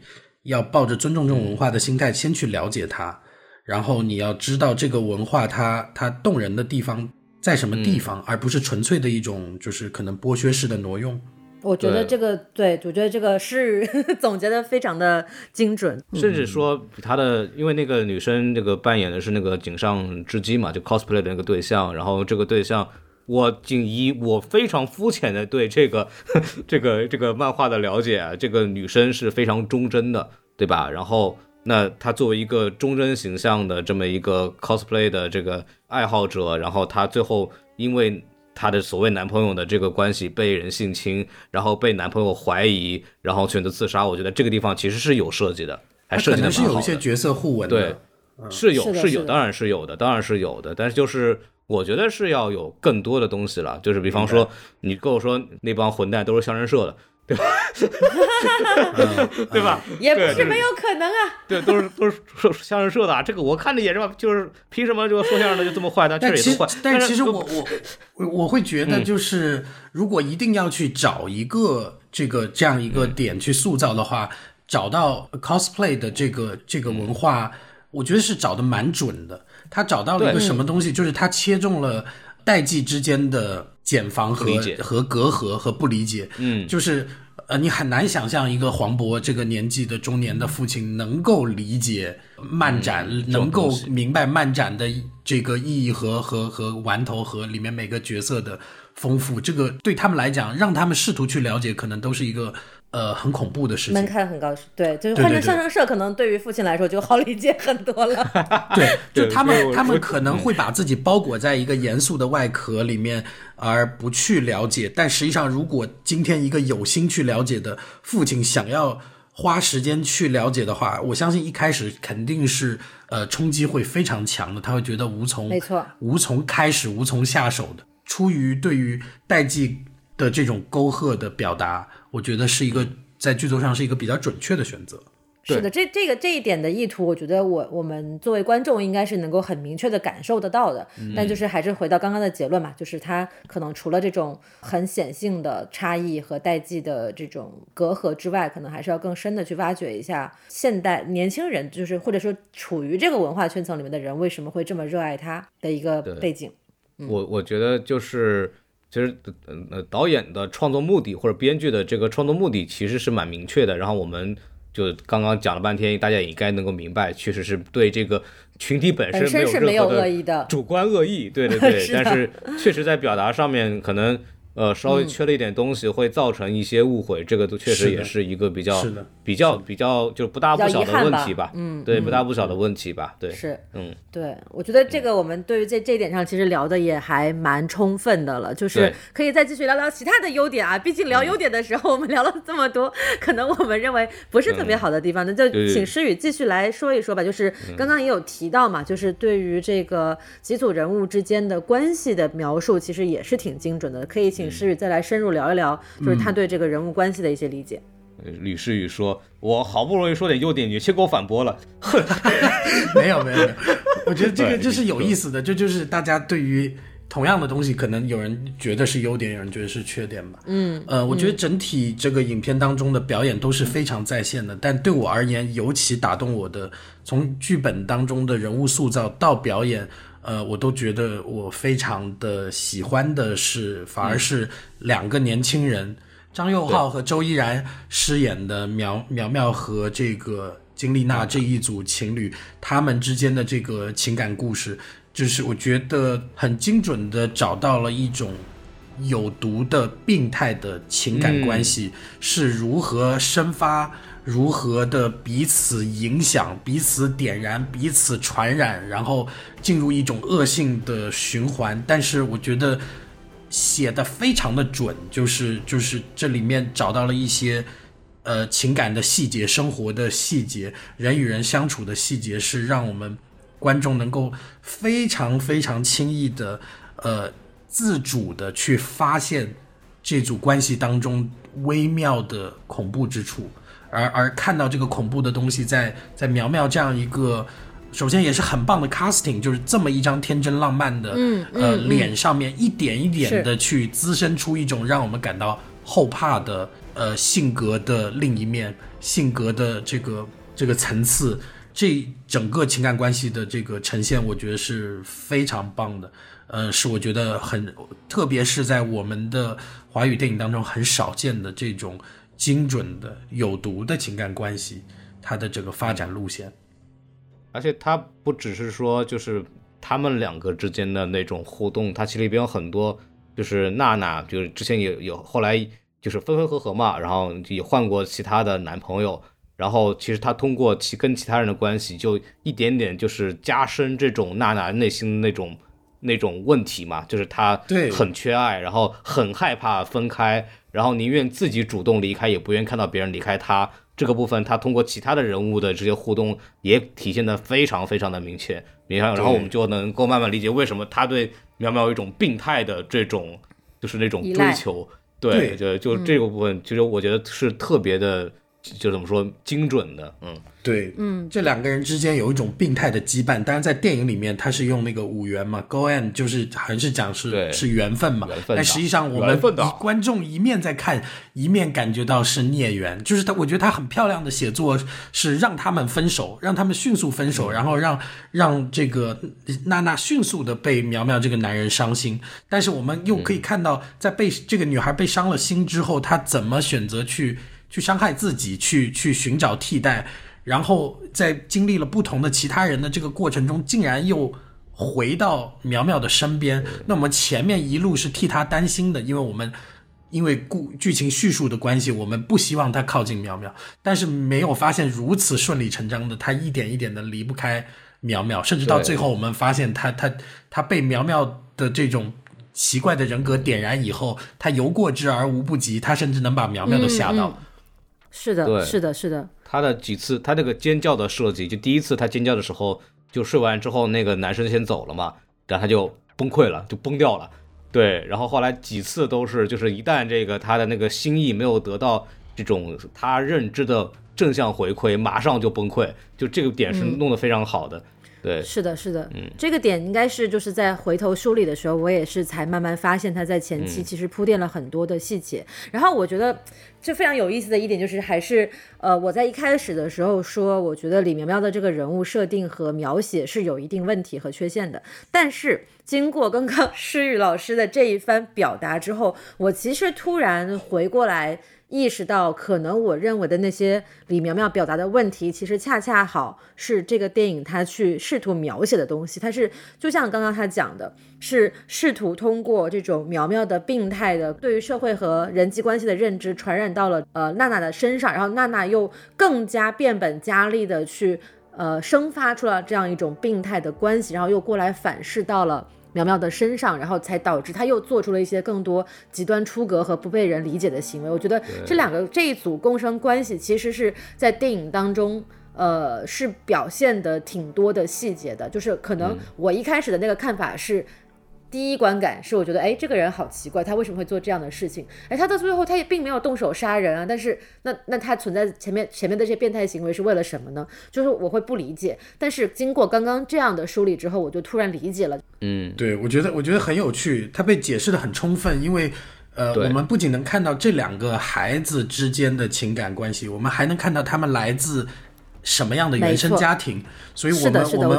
要抱着尊重这种文化的心态，先去了解它，然后你要知道这个文化它它动人的地方在什么地方，而不是纯粹的一种就是可能剥削式的挪用。我觉得这个对，我觉得这个是 *laughs* 总结的非常的精准，甚至说他的，因为那个女生这个扮演的是那个井上织姬嘛，就 cosplay 的那个对象，然后这个对象。我仅以我非常肤浅的对这个 *laughs* 这个这个漫画的了解啊，这个女生是非常忠贞的，对吧？然后，那她作为一个忠贞形象的这么一个 cosplay 的这个爱好者，然后她最后因为她的所谓男朋友的这个关系被人性侵，然后被男朋友怀疑，然后选择自杀。我觉得这个地方其实是有设计的，还设计的是有一些角色互文的，对，是有是有，当然是有的，当然是有的，但是就是。我觉得是要有更多的东西了，就是比方说，你跟我说那帮混蛋都是相声社的，对吧？*laughs* 对吧？也不是没有可能啊。对，都是都是说相声社的，啊这个我看着也是吧，就是凭什么就说相声的就这么坏？但确实，但其实我我我会觉得，就是如果一定要去找一个这个这样一个点去塑造的话，找到 cosplay 的这个这个文化，我觉得是找的蛮准的。他找到了一个什么东西，就是他切中了代际之间的茧房和和隔阂和不理解。嗯，就是呃，你很难想象一个黄渤这个年纪的中年的父亲能够理解漫展，能够明白漫展的这个意义和和和玩头和里面每个角色的丰富。这个对他们来讲，让他们试图去了解，可能都是一个。呃，很恐怖的事情，门槛很高，对，就是换成相声社，可能对于父亲来说就好理解很多了。对，*laughs* 就他们，他们可能会把自己包裹在一个严肃的外壳里面，而不去了解。但实际上，如果今天一个有心去了解的父亲想要花时间去了解的话，我相信一开始肯定是呃冲击会非常强的，他会觉得无从，没错，无从开始，无从下手的。出于对于代际的这种沟壑的表达。我觉得是一个在剧作上是一个比较准确的选择。是的，这这个这一点的意图，我觉得我我们作为观众应该是能够很明确的感受得到的。但就是还是回到刚刚的结论嘛，就是它可能除了这种很显性的差异和代际的这种隔阂之外，可能还是要更深的去挖掘一下现代年轻人，就是或者说处于这个文化圈层里面的人为什么会这么热爱它的一个背景。我我觉得就是其实呃导演的创作目的或者编剧的这个创作目的其实是蛮明确的，然后我们。就刚刚讲了半天，大家也应该能够明白，确实是对这个群体本身没有任何的主观恶意，对对对，*laughs* 但是确实在表达上面可能。呃，稍微缺了一点东西，会造成一些误会，这个都确实也是一个比较、比较、比较就不大不小的问题吧。嗯，对，不大不小的问题吧。对，是，嗯，对，我觉得这个我们对于这这一点上其实聊的也还蛮充分的了，就是可以再继续聊聊其他的优点啊。毕竟聊优点的时候，我们聊了这么多，可能我们认为不是特别好的地方，那就请诗雨继续来说一说吧。就是刚刚也有提到嘛，就是对于这个几组人物之间的关系的描述，其实也是挺精准的。可以请诗雨再来深入。聊一聊，就是他对这个人物关系的一些理解。吕世宇说：“我好不容易说点优点，你先给我反驳了。*laughs* *laughs* ”没有没有没有，我觉得这个就是有意思的，这就是大家对于同样的东西，可能有人觉得是优点，有人觉得是缺点吧。嗯呃，我觉得整体这个影片当中的表演都是非常在线的，但对我而言，尤其打动我的，从剧本当中的人物塑造到表演。呃，我都觉得我非常的喜欢的是，反而是两个年轻人，张佑浩和周依然饰演的苗苗苗和这个金丽娜这一组情侣，他们之间的这个情感故事，就是我觉得很精准的找到了一种有毒的病态的情感关系是如何生发。如何的彼此影响、彼此点燃、彼此传染，然后进入一种恶性的循环。但是我觉得写的非常的准，就是就是这里面找到了一些呃情感的细节、生活的细节、人与人相处的细节，是让我们观众能够非常非常轻易的呃自主的去发现这组关系当中微妙的恐怖之处。而而看到这个恐怖的东西，在在苗苗这样一个，首先也是很棒的 casting，就是这么一张天真浪漫的呃脸上面，一点一点的去滋生出一种让我们感到后怕的呃性格的另一面，性格的这个这个层次，这整个情感关系的这个呈现，我觉得是非常棒的，呃，是我觉得很，特别是在我们的华语电影当中很少见的这种。精准的有毒的情感关系，它的这个发展路线，而且它不只是说就是他们两个之间的那种互动，它其实里边有很多，就是娜娜就是之前也有后来就是分分合合嘛，然后也换过其他的男朋友，然后其实他通过其跟其他人的关系，就一点点就是加深这种娜娜内心那种那种问题嘛，就是她对很缺爱，然后很害怕分开。然后宁愿自己主动离开，也不愿看到别人离开他。这个部分，他通过其他的人物的这些互动，也体现的非常非常的明确。明白，然后我们就能够慢慢理解为什么他对苗苗有一种病态的这种，就是那种追求。对，就就这个部分，其实我觉得是特别的，就怎么说，精准的。嗯。对，嗯，这两个人之间有一种病态的羁绊。当然，在电影里面，他是用那个五元嘛，Go and，就是还是讲是是缘分嘛。分但实际上，我们观众一面在看，一面感觉到是孽缘。就是他，我觉得他很漂亮的写作是让他们分手，让他们迅速分手，然后让让这个娜娜迅速的被苗苗这个男人伤心。但是我们又可以看到，在被这个女孩被伤了心之后，她怎么选择去去伤害自己，去去寻找替代。然后在经历了不同的其他人的这个过程中，竟然又回到苗苗的身边。那我们前面一路是替他担心的，因为我们因为故剧情叙述的关系，我们不希望他靠近苗苗，但是没有发现如此顺理成章的，他一点一点的离不开苗苗，甚至到最后我们发现他他他被苗苗的这种奇怪的人格点燃以后，他游过之而无不及，他甚至能把苗苗都吓到。是的，是的，是的。他的几次，他那个尖叫的设计，就第一次他尖叫的时候，就睡完之后，那个男生先走了嘛，然后他就崩溃了，就崩掉了。对，然后后来几次都是，就是一旦这个他的那个心意没有得到这种他认知的正向回馈，马上就崩溃，就这个点是弄得非常好的。对，是的，是的，嗯，这个点应该是就是在回头梳理的时候，我也是才慢慢发现他在前期其实铺垫了很多的细节。然后我觉得这非常有意思的一点就是，还是呃，我在一开始的时候说，我觉得李苗苗的这个人物设定和描写是有一定问题和缺陷的。但是经过刚刚诗雨老师的这一番表达之后，我其实突然回过来。意识到，可能我认为的那些李苗苗表达的问题，其实恰恰好是这个电影它去试图描写的东西。它是就像刚刚他讲的，是试图通过这种苗苗的病态的对于社会和人际关系的认知，传染到了呃娜娜的身上，然后娜娜又更加变本加厉的去呃生发出了这样一种病态的关系，然后又过来反噬到了。苗苗的身上，然后才导致他又做出了一些更多极端出格和不被人理解的行为。我觉得这两个这一组共生关系，其实是在电影当中，呃，是表现的挺多的细节的。就是可能我一开始的那个看法是。第一观感是我觉得，哎，这个人好奇怪，他为什么会做这样的事情？哎，他到最后他也并没有动手杀人啊，但是那那他存在前面前面的这些变态行为是为了什么呢？就是我会不理解。但是经过刚刚这样的梳理之后，我就突然理解了。嗯，对，我觉得我觉得很有趣，他被解释的很充分，因为呃，我们不仅能看到这两个孩子之间的情感关系，我们还能看到他们来自。什么样的原生家庭？所以我们我们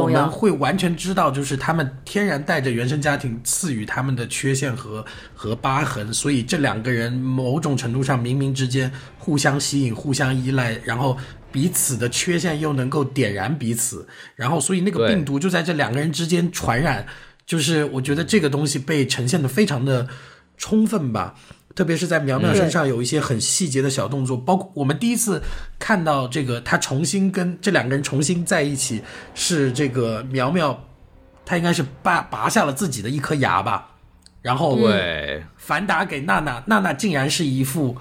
我们会完全知道，就是他们天然带着原生家庭赐予他们的缺陷和和疤痕，所以这两个人某种程度上冥冥之间互相吸引、互相依赖，然后彼此的缺陷又能够点燃彼此，然后所以那个病毒就在这两个人之间传染。就是我觉得这个东西被呈现的非常的充分吧。特别是在苗苗身上有一些很细节的小动作，包括我们第一次看到这个他重新跟这两个人重新在一起，是这个苗苗，他应该是拔拔下了自己的一颗牙吧，然后对。反打给娜娜，娜娜竟然是一副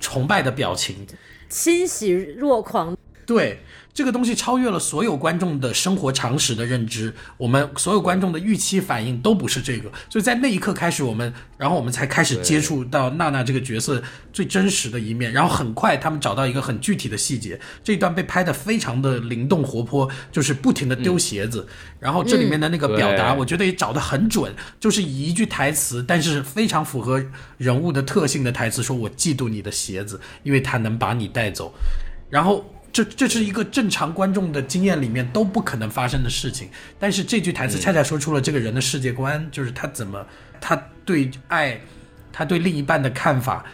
崇拜的表情，欣喜若狂，对。这个东西超越了所有观众的生活常识的认知，我们所有观众的预期反应都不是这个，所以在那一刻开始，我们然后我们才开始接触到娜娜这个角色最真实的一面，然后很快他们找到一个很具体的细节，这一段被拍的非常的灵动活泼，就是不停的丢鞋子，然后这里面的那个表达，我觉得也找得很准，就是以一句台词，但是非常符合人物的特性的台词，说我嫉妒你的鞋子，因为它能把你带走，然后。这这是一个正常观众的经验里面都不可能发生的事情，但是这句台词恰恰说出了这个人的世界观，就是他怎么他对爱，他对另一半的看法，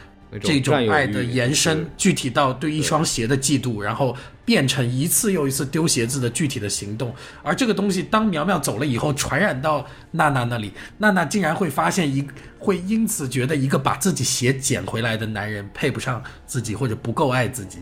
这种爱的延伸，具体到对一双鞋的嫉妒，然后变成一次又一次丢鞋子的具体的行动。而这个东西当苗苗走了以后，传染到娜娜那里，娜娜竟然会发现一会因此觉得一个把自己鞋捡回来的男人配不上自己或者不够爱自己。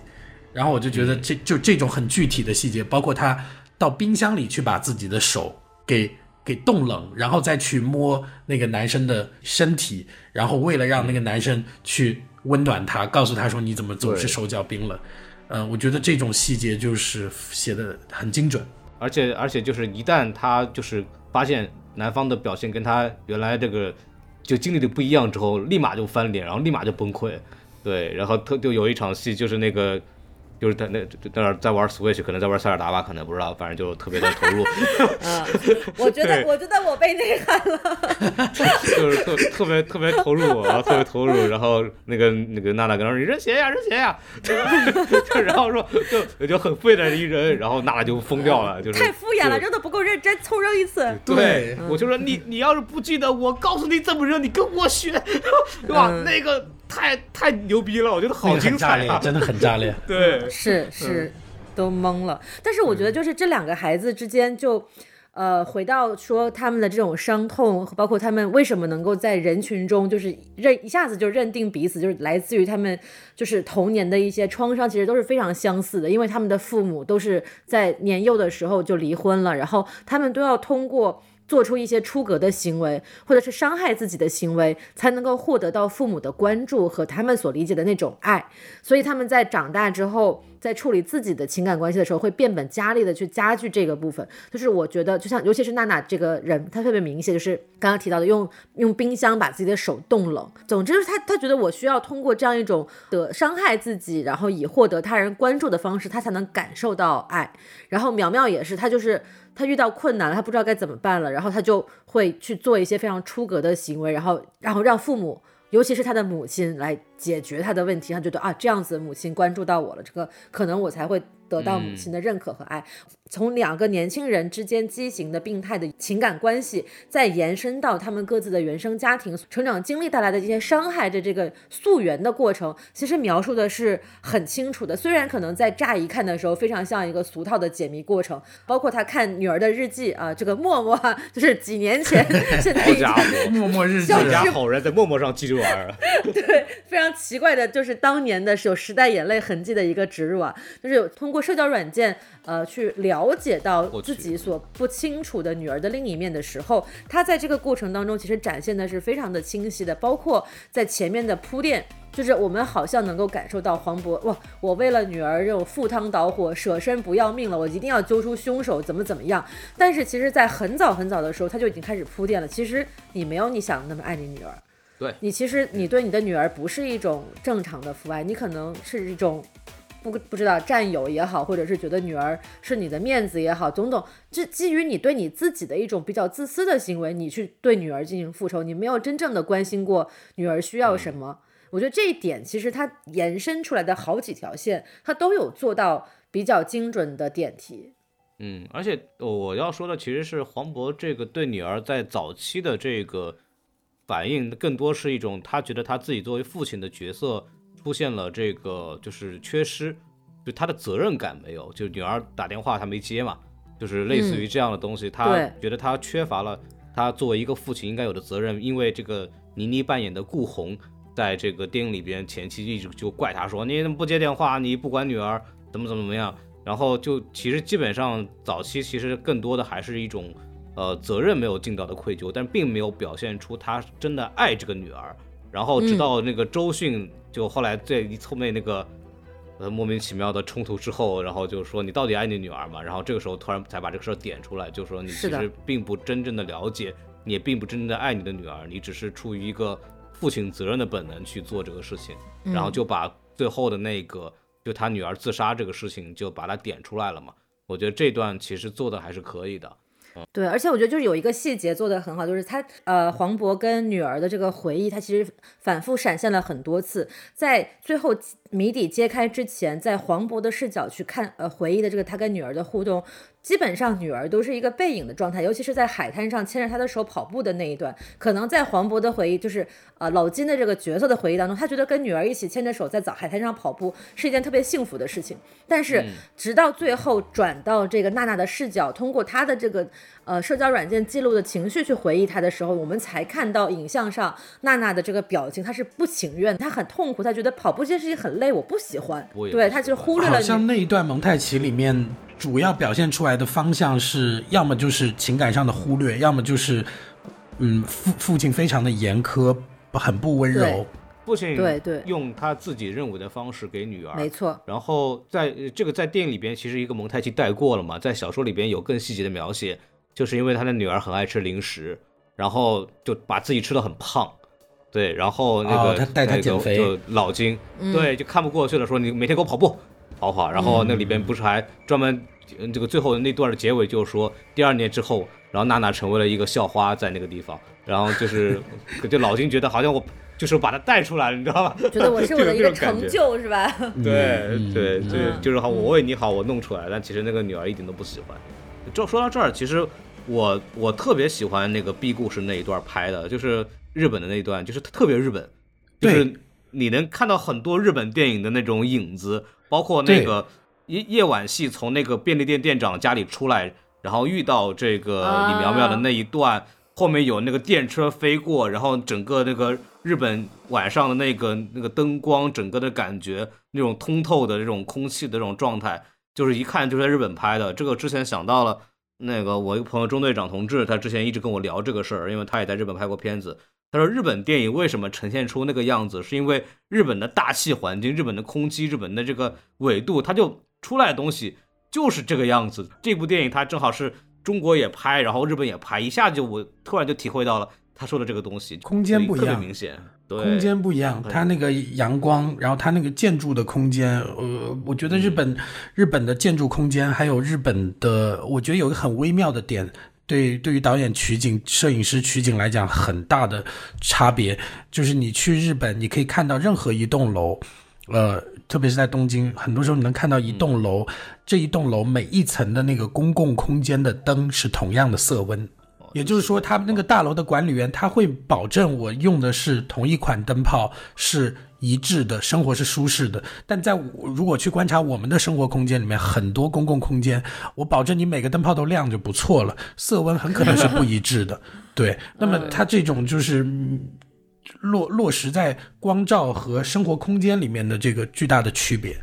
然后我就觉得这就这种很具体的细节，包括他到冰箱里去把自己的手给给冻冷，然后再去摸那个男生的身体，然后为了让那个男生去温暖他，告诉他说你怎么总是手脚冰冷。嗯，我觉得这种细节就是写的很精准，而且而且就是一旦他就是发现男方的表现跟他原来这个就经历的不一样之后，立马就翻脸，然后立马就崩溃。对，然后特就有一场戏就是那个。就是在那在那在玩 Switch，可能在玩塞尔达吧，可能不知道，反正就特别的投入。嗯，我觉得我觉得我被内涵了。就是特特别特别投入然后，特别投入。然后那个那个娜娜跟他说：“你扔鞋呀，扔鞋呀。*laughs* ”然后说就就很废的一扔，然后娜娜就疯掉了，就是太敷衍了，扔的不够认真，凑扔一次。对，我就说你你要是不记得，我告诉你怎么扔，你跟我学，对吧？那个。太太牛逼了，我觉得好精彩啊！真的很炸裂，*laughs* 对，是是，都懵了。但是我觉得，就是这两个孩子之间，就呃，回到说他们的这种伤痛，包括他们为什么能够在人群中就是认一下子就认定彼此，就是来自于他们就是童年的一些创伤，其实都是非常相似的。因为他们的父母都是在年幼的时候就离婚了，然后他们都要通过。做出一些出格的行为，或者是伤害自己的行为，才能够获得到父母的关注和他们所理解的那种爱。所以他们在长大之后，在处理自己的情感关系的时候，会变本加厉的去加剧这个部分。就是我觉得，就像尤其是娜娜这个人，她特别明显，就是刚刚提到的，用用冰箱把自己的手冻冷。总之，她她觉得我需要通过这样一种的伤害自己，然后以获得他人关注的方式，她才能感受到爱。然后苗苗也是，她就是她遇到困难了，她不知道该怎么办了，然后她就会去做一些非常出格的行为，然后然后让父母。尤其是他的母亲来解决他的问题，他觉得啊，这样子母亲关注到我了，这个可能我才会。得到母亲的认可和爱，从两个年轻人之间畸形的病态的情感关系，再延伸到他们各自的原生家庭成长经历带来的这些伤害的这个溯源的过程，其实描述的是很清楚的。虽然可能在乍一看的时候非常像一个俗套的解谜过程，包括他看女儿的日记啊，这个默默就是几年前，*laughs* 现在家伙，*laughs* 默默日记，家好人在默默上记录儿，*laughs* 对，非常奇怪的就是当年的是有时代眼泪痕迹的一个植入啊，就是有通过。社交软件，呃，去了解到自己所不清楚的女儿的另一面的时候，他在这个过程当中其实展现的是非常的清晰的，包括在前面的铺垫，就是我们好像能够感受到黄渤哇，我为了女儿这种赴汤蹈火、舍身不要命了，我一定要揪出凶手，怎么怎么样。但是其实，在很早很早的时候，他就已经开始铺垫了。其实你没有你想的那么爱你女儿，对你其实你对你的女儿不是一种正常的父爱，你可能是一种。不不知道战友也好，或者是觉得女儿是你的面子也好，种种，这基于你对你自己的一种比较自私的行为，你去对女儿进行复仇，你没有真正的关心过女儿需要什么。我觉得这一点其实它延伸出来的好几条线，它都有做到比较精准的点题。嗯，而且我要说的其实是黄渤这个对女儿在早期的这个反应，更多是一种他觉得他自己作为父亲的角色。出现了这个就是缺失，就他的责任感没有，就女儿打电话他没接嘛，就是类似于这样的东西，他觉得他缺乏了他作为一个父亲应该有的责任。因为这个倪妮扮演的顾红，在这个电影里边前期一直就怪他说你怎么不接电话，你不管女儿怎么怎么怎么样，然后就其实基本上早期其实更多的还是一种呃责任没有尽到的愧疚，但并没有表现出他真的爱这个女儿。然后直到那个周迅。就后来这一后面那个呃莫名其妙的冲突之后，然后就说你到底爱你女儿吗？然后这个时候突然才把这个事儿点出来，就说你其实并不真正的了解，你也并不真正的爱你的女儿，你只是出于一个父亲责任的本能去做这个事情，然后就把最后的那个就他女儿自杀这个事情就把它点出来了嘛。我觉得这段其实做的还是可以的。对，而且我觉得就是有一个细节做得很好，就是他呃黄渤跟女儿的这个回忆，他其实反复闪现了很多次，在最后谜底揭开之前，在黄渤的视角去看呃回忆的这个他跟女儿的互动。基本上女儿都是一个背影的状态，尤其是在海滩上牵着她的手跑步的那一段，可能在黄渤的回忆，就是呃老金的这个角色的回忆当中，他觉得跟女儿一起牵着手在早海滩上跑步是一件特别幸福的事情。但是直到最后转到这个娜娜的视角，通过她的这个呃社交软件记录的情绪去回忆她的时候，我们才看到影像上娜娜的这个表情，她是不情愿，她很痛苦，她觉得跑步这件事情很累，我不喜欢。对，她就忽略了。好像那一段蒙太奇里面。主要表现出来的方向是，要么就是情感上的忽略，要么就是，嗯，父父亲非常的严苛，很不温柔。父亲对对，用他自己认为的方式给女儿，没错。然后在这个在电影里边，其实一个蒙太奇带过了嘛，在小说里边有更细节的描写，就是因为他的女儿很爱吃零食，然后就把自己吃的很胖，对，然后那个他带他减肥，就老金，对，就看不过去了，说你每天给我跑步。跑跑，然后那里边不是还专门，这个最后那段的结尾就是说，第二年之后，然后娜娜成为了一个校花在那个地方，然后就是，*laughs* 就老金觉得好像我就是把他带出来了，你知道吧？觉得我是我的一个 *laughs* 成就，是吧？*laughs* 对对对，就是好，我为你好，我弄出来，但其实那个女儿一点都不喜欢。就说到这儿，其实我我特别喜欢那个 B 故事那一段拍的，就是日本的那一段，就是特别日本，就是你能看到很多日本电影的那种影子。包括那个夜夜晚戏从那个便利店店长家里出来，然后遇到这个李苗苗的那一段，后面有那个电车飞过，然后整个那个日本晚上的那个那个灯光，整个的感觉，那种通透的这种空气的这种状态，就是一看就在日本拍的。这个之前想到了那个我一个朋友中队长同志，他之前一直跟我聊这个事儿，因为他也在日本拍过片子，他说日本电影为什么呈现出那个样子，是因为日本的大气环境、日本的空气、日本的这个纬度，它就出来的东西就是这个样子。这部电影它正好是中国也拍，然后日本也拍，一下就我突然就体会到了他说的这个东西，空间不一样，特别明显。空间不一样，它那个阳光，然后它那个建筑的空间，呃，我觉得日本日本的建筑空间，还有日本的，我觉得有一个很微妙的点，对对于导演取景、摄影师取景来讲，很大的差别，就是你去日本，你可以看到任何一栋楼，呃，特别是在东京，很多时候你能看到一栋楼，这一栋楼每一层的那个公共空间的灯是同样的色温。也就是说，他那个大楼的管理员他会保证我用的是同一款灯泡是一致的，生活是舒适的。但在如果去观察我们的生活空间里面，很多公共空间，我保证你每个灯泡都亮就不错了，色温很可能是不一致的。*laughs* 对，那么它这种就是落落实在光照和生活空间里面的这个巨大的区别。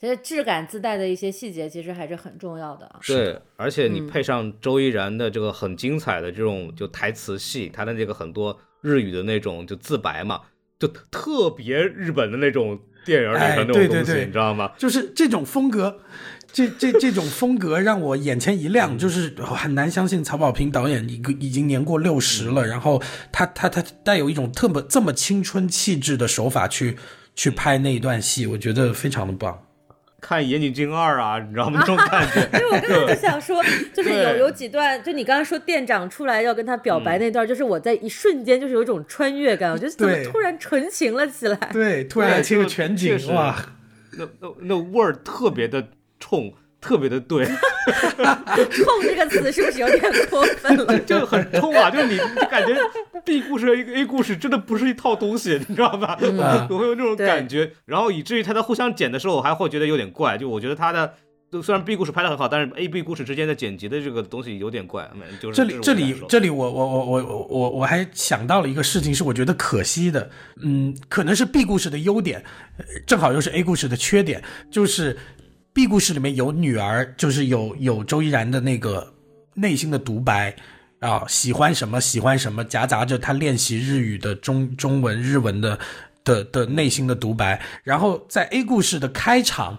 其实质感自带的一些细节，其实还是很重要的。对，而且你配上周依然的这个很精彩的这种就台词戏，他的这个很多日语的那种就自白嘛，就特别日本的那种电影里的那种东西，你知道吗？就是这种风格，这这这种风格让我眼前一亮，就是很难相信曹保平导演一个已经年过六十了，然后他他他带有一种特么这么青春气质的手法去去拍那一段戏，我觉得非常的棒。看《岩井俊二》啊，*laughs* 你知道吗？这种 *laughs* 感觉。因为我刚才就想说，就是有有几段，就你刚刚说店长出来要跟他表白那段，就是我在一瞬间就是有一种穿越感，我觉得怎么突然纯情了起来？对，突然切个全景，哇，那那那味儿特别的冲。特别的对，冲这个词是不是有点过分了？*laughs* 就很冲啊！就是你感觉 B 故事和一个 A 故事真的不是一套东西，你知道吧？我会有那种感觉，然后以至于他在互相剪的时候，我还会觉得有点怪。就我觉得他的虽然 B 故事拍的很好，但是 A、B 故事之间的剪辑的这个东西有点怪。就是这里这里这里，我我我我我我还想到了一个事情，是我觉得可惜的。嗯，可能是 B 故事的优点，正好又是 A 故事的缺点，就是。B 故事里面有女儿，就是有有周依然的那个内心的独白啊，喜欢什么喜欢什么，夹杂着他练习日语的中中文日文的的的内心的独白。然后在 A 故事的开场，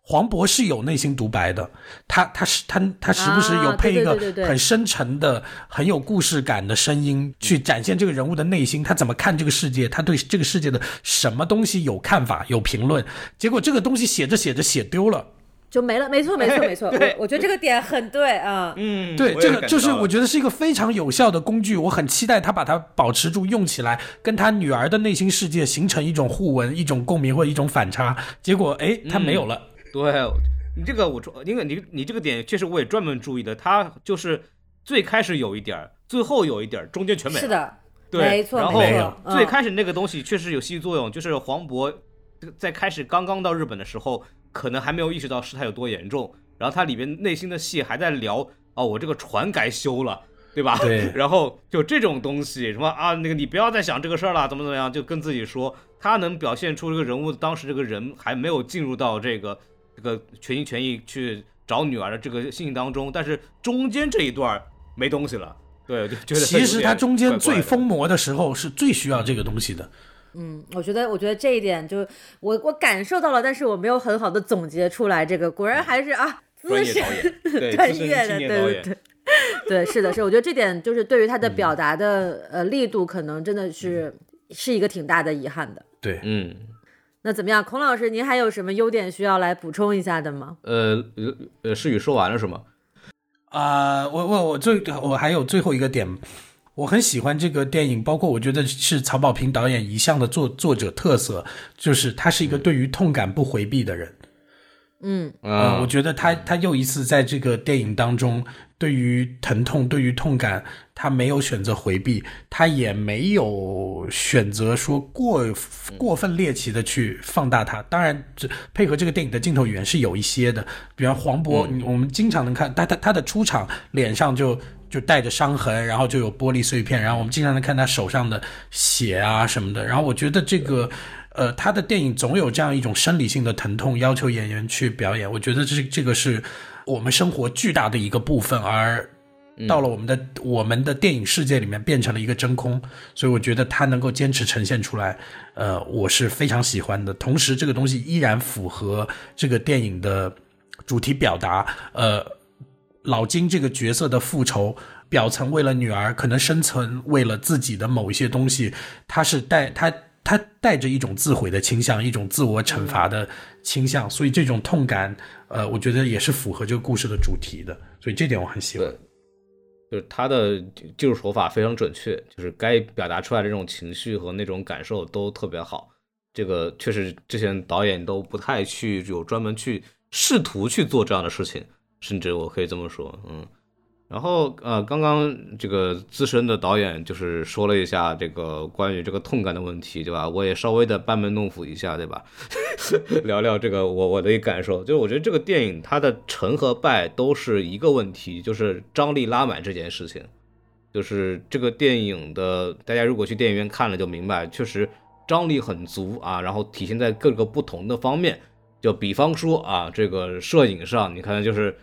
黄渤是有内心独白的，他他是他他时不时有配一个很深沉的、很有故事感的声音，去展现这个人物的内心，他怎么看这个世界，他对这个世界的什么东西有看法、有评论。结果这个东西写着写着写丢了。就没了，没错，没错，没错。我我觉得这个点很对啊。嗯，对，这个就是我觉得是一个非常有效的工具，我很期待他把它保持住，用起来，跟他女儿的内心世界形成一种互文、一种共鸣或者一种反差。结果，哎，他没有了。对你这个，我说，因为你你这个点确实我也专门注意的，他就是最开始有一点，最后有一点，中间全没了。是的，对，没错，然后最开始那个东西确实有戏剧作用，就是黄渤在开始刚刚到日本的时候。可能还没有意识到事态有多严重，然后他里边内心的戏还在聊哦，我这个船该修了，对吧？对。*laughs* 然后就这种东西，什么啊，那个你不要再想这个事儿了，怎么怎么样，就跟自己说，他能表现出这个人物当时这个人还没有进入到这个这个全心全意去找女儿的这个心情当中，但是中间这一段没东西了，对，就觉得其实他中间最疯魔的时候是最需要这个东西的。嗯，我觉得，我觉得这一点就我我感受到了，但是我没有很好的总结出来。这个果然还是啊，资深 *laughs* 专业的，对对对，对，是的，是。我觉得这点就是对于他的表达的呃力度，可能真的是是一个挺大的遗憾的。对，嗯。那怎么样，孔老师，您还有什么优点需要来补充一下的吗？呃呃呃，诗雨说完了是吗？啊，我我我最我还有最后一个点。我很喜欢这个电影，包括我觉得是曹保平导演一向的作作者特色，就是他是一个对于痛感不回避的人。嗯呃，我觉得他他又一次在这个电影当中，对于疼痛、对于痛感，他没有选择回避，他也没有选择说过过分猎奇的去放大它。当然，这配合这个电影的镜头语言是有一些的，比方黄渤，我们经常能看他他他的出场脸上就。就带着伤痕，然后就有玻璃碎片，然后我们经常能看他手上的血啊什么的。然后我觉得这个，呃，他的电影总有这样一种生理性的疼痛，要求演员去表演。我觉得这这个是我们生活巨大的一个部分，而到了我们的我们的电影世界里面变成了一个真空，所以我觉得他能够坚持呈现出来，呃，我是非常喜欢的。同时，这个东西依然符合这个电影的主题表达，呃，老金这个角色的复仇。表层为了女儿，可能深层为了自己的某一些东西，他是带他他带着一种自毁的倾向，一种自我惩罚的倾向，所以这种痛感，呃，我觉得也是符合这个故事的主题的，所以这点我很喜欢。就是他的技术手法非常准确，就是该表达出来的这种情绪和那种感受都特别好。这个确实之前导演都不太去有专门去试图去做这样的事情，甚至我可以这么说，嗯。然后呃，刚刚这个资深的导演就是说了一下这个关于这个痛感的问题，对吧？我也稍微的班门弄斧一下，对吧？*laughs* 聊聊这个我我的一感受，就是我觉得这个电影它的成和败都是一个问题，就是张力拉满这件事情。就是这个电影的，大家如果去电影院看了就明白，确实张力很足啊，然后体现在各个不同的方面。就比方说啊，这个摄影上，你看就是。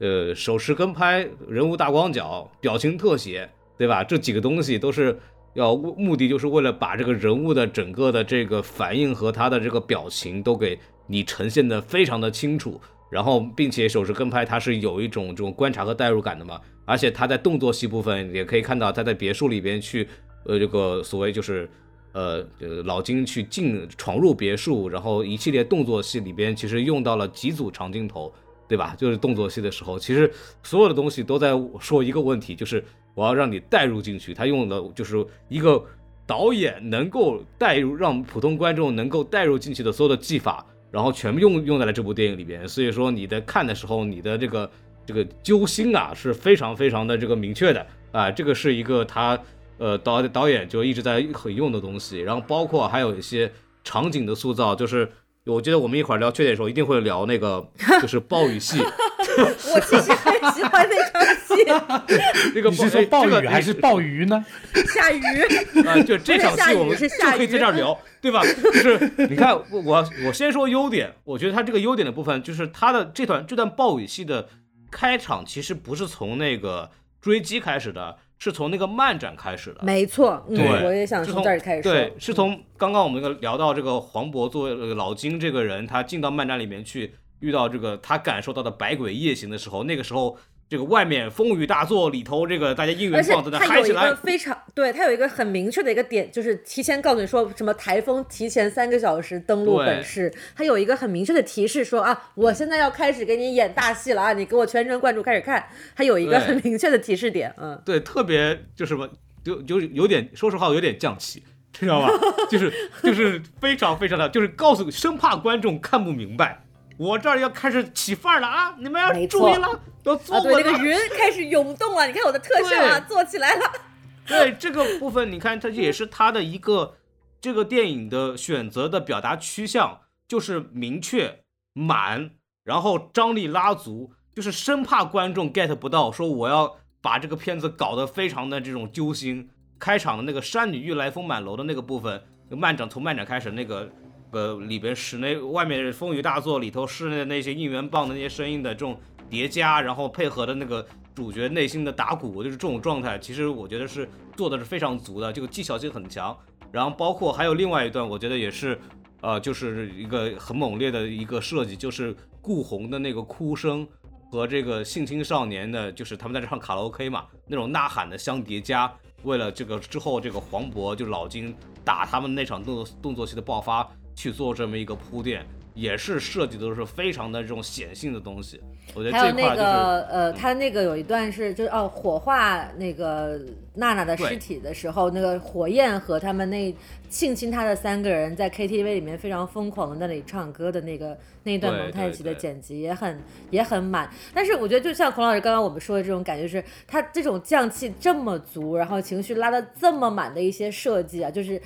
呃，手持跟拍、人物大广角、表情特写，对吧？这几个东西都是要目的，就是为了把这个人物的整个的这个反应和他的这个表情都给你呈现的非常的清楚。然后，并且手持跟拍它是有一种这种观察和代入感的嘛。而且他在动作戏部分也可以看到，他在别墅里边去，呃，这个所谓就是，呃，呃，老金去进闯入别墅，然后一系列动作戏里边其实用到了几组长镜头。对吧？就是动作戏的时候，其实所有的东西都在说一个问题，就是我要让你带入进去。他用的就是一个导演能够带入，让普通观众能够带入进去的所有的技法，然后全部用用在了这部电影里边。所以说你在看的时候，你的这个这个揪心啊是非常非常的这个明确的啊。这个是一个他呃导导演就一直在很用的东西。然后包括还有一些场景的塑造，就是。我觉得我们一会儿聊缺点的时候，一定会聊那个，*laughs* 就是暴雨戏。我其实很喜欢那场戏。*laughs* 那个是说暴雨还是暴雨呢？下雨 *laughs* 啊！就这场戏我们就可以在这儿聊，对吧？就是你看，我我先说优点，我觉得它这个优点的部分，就是它的这段这段暴雨戏的开场，其实不是从那个追击开始的。是从那个漫展开始的，没错，对，我也想从这儿开始说。对，是从刚刚我们聊到这个黄渤作为老金这个人，他进到漫展里面去，遇到这个他感受到的百鬼夜行的时候，那个时候。这个外面风雨大作，里头这个大家应援棒在那嗨起来。非常对，它有一个很明确的一个点，就是提前告诉你说什么台风提前三个小时登陆本市，它有一个很明确的提示说啊，我现在要开始给你演大戏了啊，你给我全神贯注开始看，它有一个很明确的提示点，嗯，对，特别就是什么，就就有点，说实话有点降气，知道吧？就是就是非常非常的，就是告诉生怕观众看不明白。我这儿要开始起范儿了啊！你们要注意了，要坐稳了。那个云开始涌动了，你看我的特效啊，做起来了。*laughs* 对这个部分，你看它也是它的一个这个电影的选择的表达趋向，就是明确满，然后张力拉足，就是生怕观众 get 不到，说我要把这个片子搞得非常的这种揪心。开场的那个山女欲来风满楼的那个部分，漫展从漫展开始那个。呃，里边室内外面风雨大作，里头室内的那些应援棒的那些声音的这种叠加，然后配合的那个主角内心的打鼓，就是这种状态，其实我觉得是做的是非常足的，这个技巧性很强。然后包括还有另外一段，我觉得也是，呃，就是一个很猛烈的一个设计，就是顾红的那个哭声和这个性侵少年的，就是他们在唱卡拉 OK 嘛，那种呐喊的相叠加，为了这个之后这个黄渤就老金打他们那场动作动作戏的爆发。去做这么一个铺垫，也是设计的都是非常的这种显性的东西。我觉得这块就是呃，他那个有一段是就是哦，火化那个娜娜的尸体的时候，那个火焰和他们那性侵她的三个人在 KTV 里面非常疯狂的那里唱歌的那个那一段蒙太奇的剪辑也很也很满。但是我觉得就像孔老师刚刚我们说的这种感觉，是他这种降气这么足，然后情绪拉的这么满的一些设计啊，就是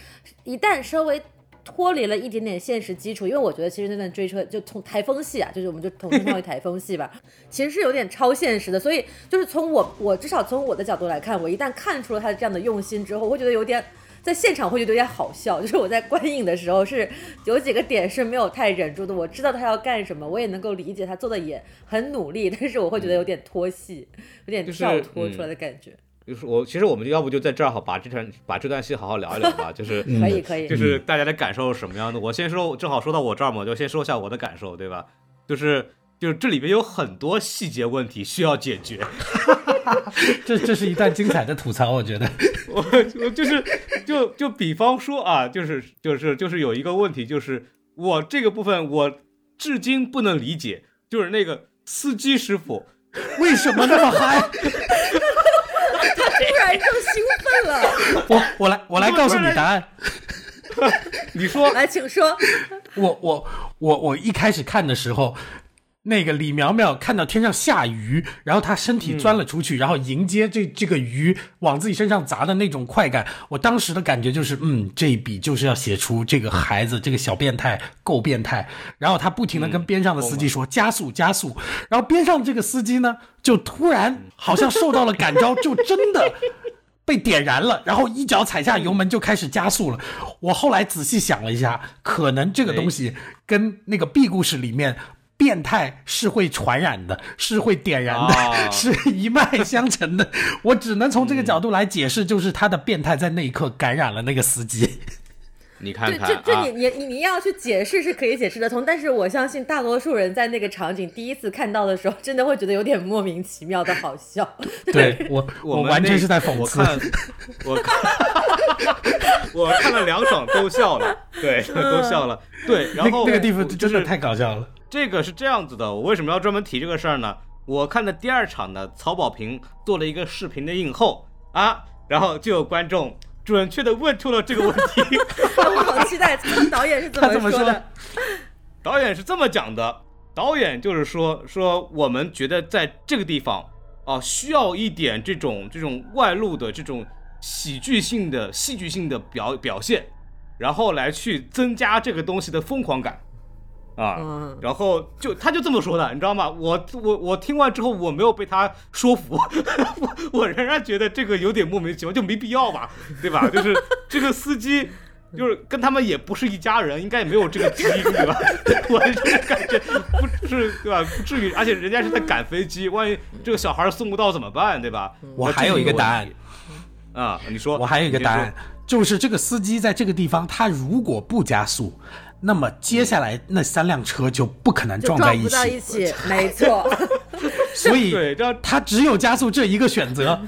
一旦稍微。脱离了一点点现实基础，因为我觉得其实那段追车就从台风戏啊，就是我们就统称为台风戏吧，*laughs* 其实是有点超现实的。所以就是从我我至少从我的角度来看，我一旦看出了他的这样的用心之后，我会觉得有点在现场会觉得有点好笑，*laughs* 就是我在观影的时候是有几个点是没有太忍住的。我知道他要干什么，我也能够理解他做的也很努力，但是我会觉得有点拖戏，有点跳脱出来的感觉。我，其实我们要不就在这儿好把这段把这段戏好好聊一聊吧，就是可以可以，就是大家的感受是什么样的。我先说，正好说到我这儿嘛，就先说一下我的感受，对吧？就是就是这里边有很多细节问题需要解决，*laughs* 这这是一段精彩的吐槽，我觉得。我我就是就就比方说啊，就是就是就是有一个问题，就是我这个部分我至今不能理解，就是那个司机师傅为什么那么嗨。*laughs* 突然就兴奋了，我我来我来告诉你答案，*laughs* 你说来，请说。我我我我一开始看的时候。那个李苗苗看到天上下雨，然后她身体钻了出去，然后迎接这这个鱼往自己身上砸的那种快感，我当时的感觉就是，嗯，这一笔就是要写出这个孩子这个小变态够变态。然后他不停的跟边上的司机说加速加速，然后边上这个司机呢就突然好像受到了感召，就真的被点燃了，然后一脚踩下油门就开始加速了。我后来仔细想了一下，可能这个东西跟那个 B 故事里面。变态是会传染的，是会点燃的，*laughs* 是一脉相承的。我只能从这个角度来解释，就是他的变态在那一刻感染了那个司机。你看看，这这你你你你要去解释是可以解释得通，但是我相信大多数人在那个场景第一次看到的时候，真的会觉得有点莫名其妙的好笑。*laughs* 对 *laughs* 我我完全是在讽刺。我看我看了两场都笑了，对，都笑了。对，然后那个地方真的太搞笑了。这个是这样子的，我为什么要专门提这个事儿呢？我看的第二场呢，曹保平做了一个视频的映后啊，然后就有观众准确的问出了这个问题。*laughs* 我好期待导演是怎么说的。导演是这么讲的，导演就是说说我们觉得在这个地方啊，需要一点这种这种外露的这种喜剧性的戏剧性的表表现，然后来去增加这个东西的疯狂感。啊，然后就他就这么说的，你知道吗？我我我听完之后，我没有被他说服，*laughs* 我我仍然觉得这个有点莫名其妙，就没必要吧，对吧？就是 *laughs* 这个司机，就是跟他们也不是一家人，应该也没有这个基因，对吧？*laughs* 我就是感觉不是，对吧？不至于，而且人家是在赶飞机，万一这个小孩送不到怎么办，对吧？我还有一个答案，啊，你说，我还有一个答案，就是这个司机在这个地方，他如果不加速。那么接下来那三辆车就不可能撞在一起，撞一起，没错。*laughs* 所以他只有加速这一个选择，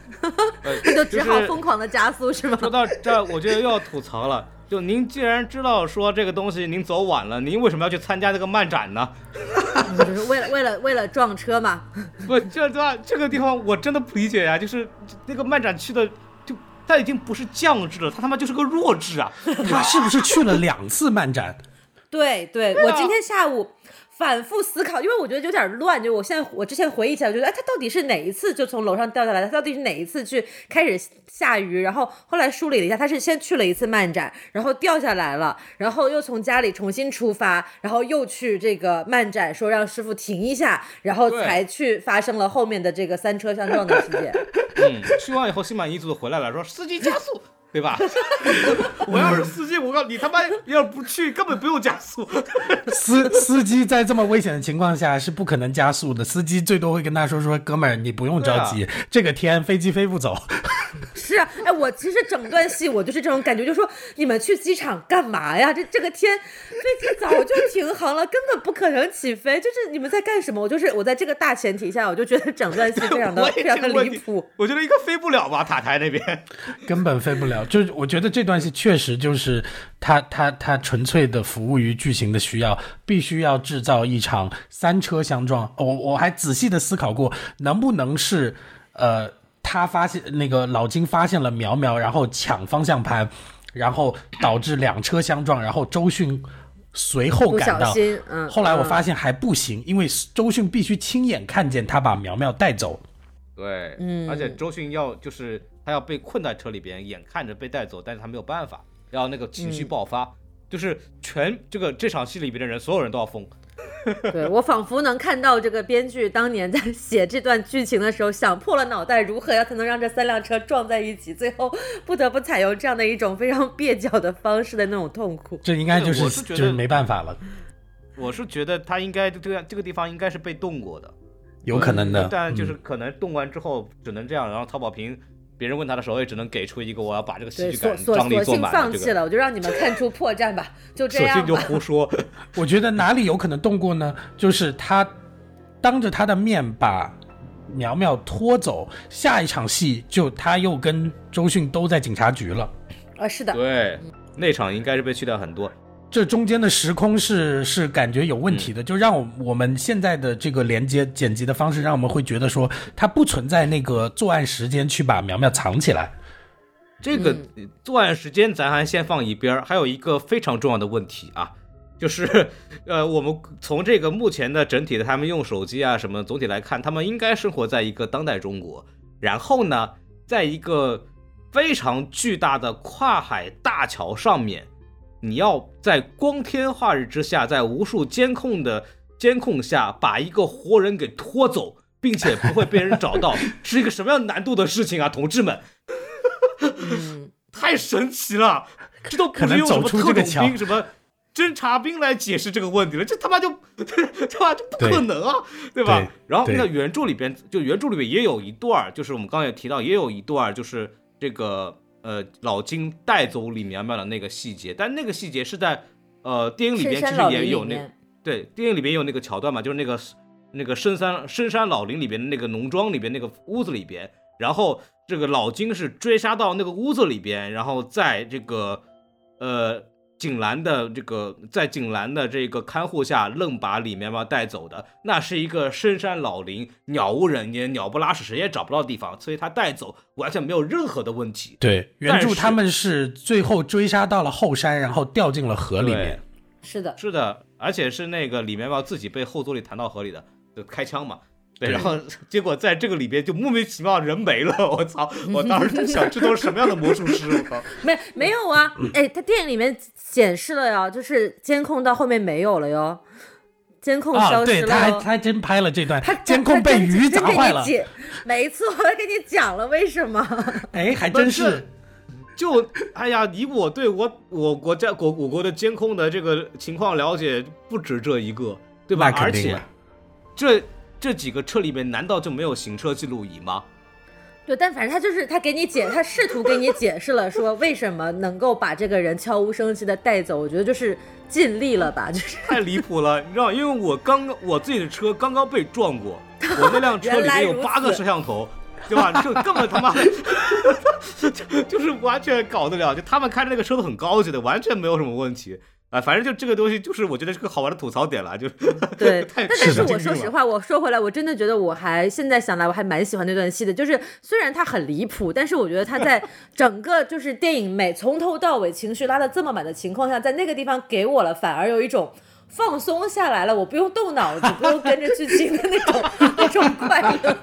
*laughs* 他就只好疯狂的加速，是吗？说到这，我觉得又要吐槽了。就您既然知道说这个东西您走晚了，您为什么要去参加这个漫展呢？就是为了为了为了撞车嘛？不，这这这个地方我真的不理解呀。就是那个漫展去的。他已经不是降智了，他他妈就是个弱智啊！*laughs* 他是不是去了两次漫展？对对，我今天下午。反复思考，因为我觉得有点乱。就我现在，我之前回忆起来，我觉得，哎，他到底是哪一次就从楼上掉下来？他到底是哪一次去开始下雨？然后后来梳理了一下，他是先去了一次漫展，然后掉下来了，然后又从家里重新出发，然后又去这个漫展，说让师傅停一下，然后才去发生了后面的这个三车相撞的事件。*laughs* 嗯，去完以后心满意足的回来了，说司机加速。对吧？*laughs* 我要是司机，我告诉你，他妈要不去，根本不用加速。*laughs* 司司机在这么危险的情况下是不可能加速的，司机最多会跟他说说：“哥们儿，你不用着急，这个天飞机飞不走。*laughs* ”是啊，哎，我其实整段戏我就是这种感觉，就说你们去机场干嘛呀？这这个天飞机早就停航了，根本不可能起飞，就是你们在干什么？我就是我在这个大前提下，我就觉得整段戏非常的非常的离谱。我觉得应该飞不了吧，塔台那边根本飞不了。就是我觉得这段戏确实就是他他他纯粹的服务于剧情的需要，必须要制造一场三车相撞。我我还仔细的思考过，能不能是呃他发现那个老金发现了苗苗，然后抢方向盘，然后导致两车相撞，然后周迅随后赶到。嗯。后来我发现还不行，因为周迅必须亲眼看见他把苗苗带走。对，嗯，而且周迅要就是他要被困在车里边，眼看着被带走，但是他没有办法，然后那个情绪爆发，就是全这个这场戏里边的人，所有人都要疯。*laughs* 对我仿佛能看到这个编剧当年在写这段剧情的时候，想破了脑袋如何要才能让这三辆车撞在一起，最后不得不采用这样的一种非常蹩脚的方式的那种痛苦。这应该就是是就是没办法了。我是觉得他应该这个这个地方应该是被动过的，有可能的，但就是可能动完之后只能这样，然后曹保平。别人问他的时候，也只能给出一个我要把这个戏剧感张力做满。放弃了，我就让你们看出破绽吧，*laughs* 就这样。索性就胡说。*laughs* 我觉得哪里有可能动过呢？就是他当着他的面把苗苗拖走，下一场戏就他又跟周迅都在警察局了。啊，是的。对，那场应该是被去掉很多。这中间的时空是是感觉有问题的，就让我我们现在的这个连接剪辑的方式，让我们会觉得说它不存在那个作案时间去把苗苗藏起来。这个作案时间咱还先放一边儿，还有一个非常重要的问题啊，就是呃，我们从这个目前的整体的他们用手机啊什么总体来看，他们应该生活在一个当代中国，然后呢，在一个非常巨大的跨海大桥上面。你要在光天化日之下，在无数监控的监控下，把一个活人给拖走，并且不会被人找到，是一个什么样难度的事情啊，同志们？太神奇了，这都不能用什么特种兵、什么侦察兵来解释这个问题了，这他妈就对吧？*laughs* 就不可能啊，对吧？然后那原著里边，就原著里边也有一段，就是我们刚才也提到，也有一段，就是这个。呃，老金带走李苗苗的那个细节，但那个细节是在呃电影里边其实也有那对电影里边有那个桥段嘛，就是那个那个深山深山老林里边的那个农庄里边那个屋子里边，然后这个老金是追杀到那个屋子里边，然后在这个呃。景兰的这个在景兰的这个看护下，愣把李苗苗带走的，那是一个深山老林，鸟无人烟，鸟不拉屎，谁也找不到地方，所以他带走完全没有任何的问题。对，原著他们是最后追杀到了后山，然后掉进了河里面。是的，是的，而且是那个李苗苗自己被后座里弹到河里的，就开枪嘛。对，然后结果在这个里边就莫名其妙人没了，*laughs* 我操！*laughs* 我当时就想，这都是什么样的魔术师？我操！*laughs* 没没有啊？哎，他电影里面显示了呀，就是监控到后面没有了哟，监控消失了。对，他还他还真拍了这段，他监控被鱼砸坏了。没错，我给你讲了为什么。哎，还真是。就哎呀，以我对我我国家国我国的监控的这个情况了解，不止这一个，对吧？而且这。这几个车里面难道就没有行车记录仪吗？对，但反正他就是他给你解，他试图给你解释了说为什么能够把这个人悄无声息的带走。我觉得就是尽力了吧，*laughs* 就是太离谱了，你知道，因为我刚刚我自己的车刚刚被撞过，我那辆车里面有八个摄像头，对吧？就根本他妈的，就就是完全搞得了，就他们开的那个车都很高级的，完全没有什么问题。啊，反正就这个东西，就是我觉得是个好玩的吐槽点了，就对。*laughs* 但但是我说实话，我说回来，我真的觉得我还现在想来，我还蛮喜欢那段戏的。就是虽然它很离谱，但是我觉得它在 *laughs* 整个就是电影每从头到尾情绪拉的这么满的情况下，在那个地方给我了，反而有一种。放松下来了，我不用动脑子，不用跟着剧情的那种那种快乐。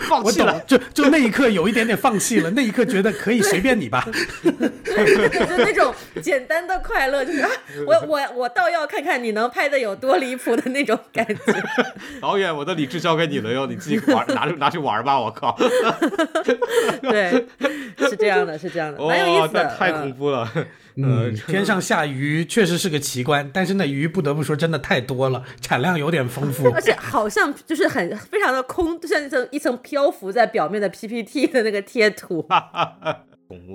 放弃了，就就那一刻有一点点放弃了，那一刻觉得可以随便你吧。就那种简单的快乐，就是我我我倒要看看你能拍的有多离谱的那种感觉。导演，我的理智交给你了哟，你自己玩拿去拿去玩吧，我靠。对，是这样的，是这样的，蛮有意思的，太恐怖了。嗯，天上下鱼确实是个奇观，但是那鱼不得不说真的太多了，产量有点丰富，而且好像就是很非常的空，就像一层一层漂浮在表面的 PPT 的那个贴图。*laughs*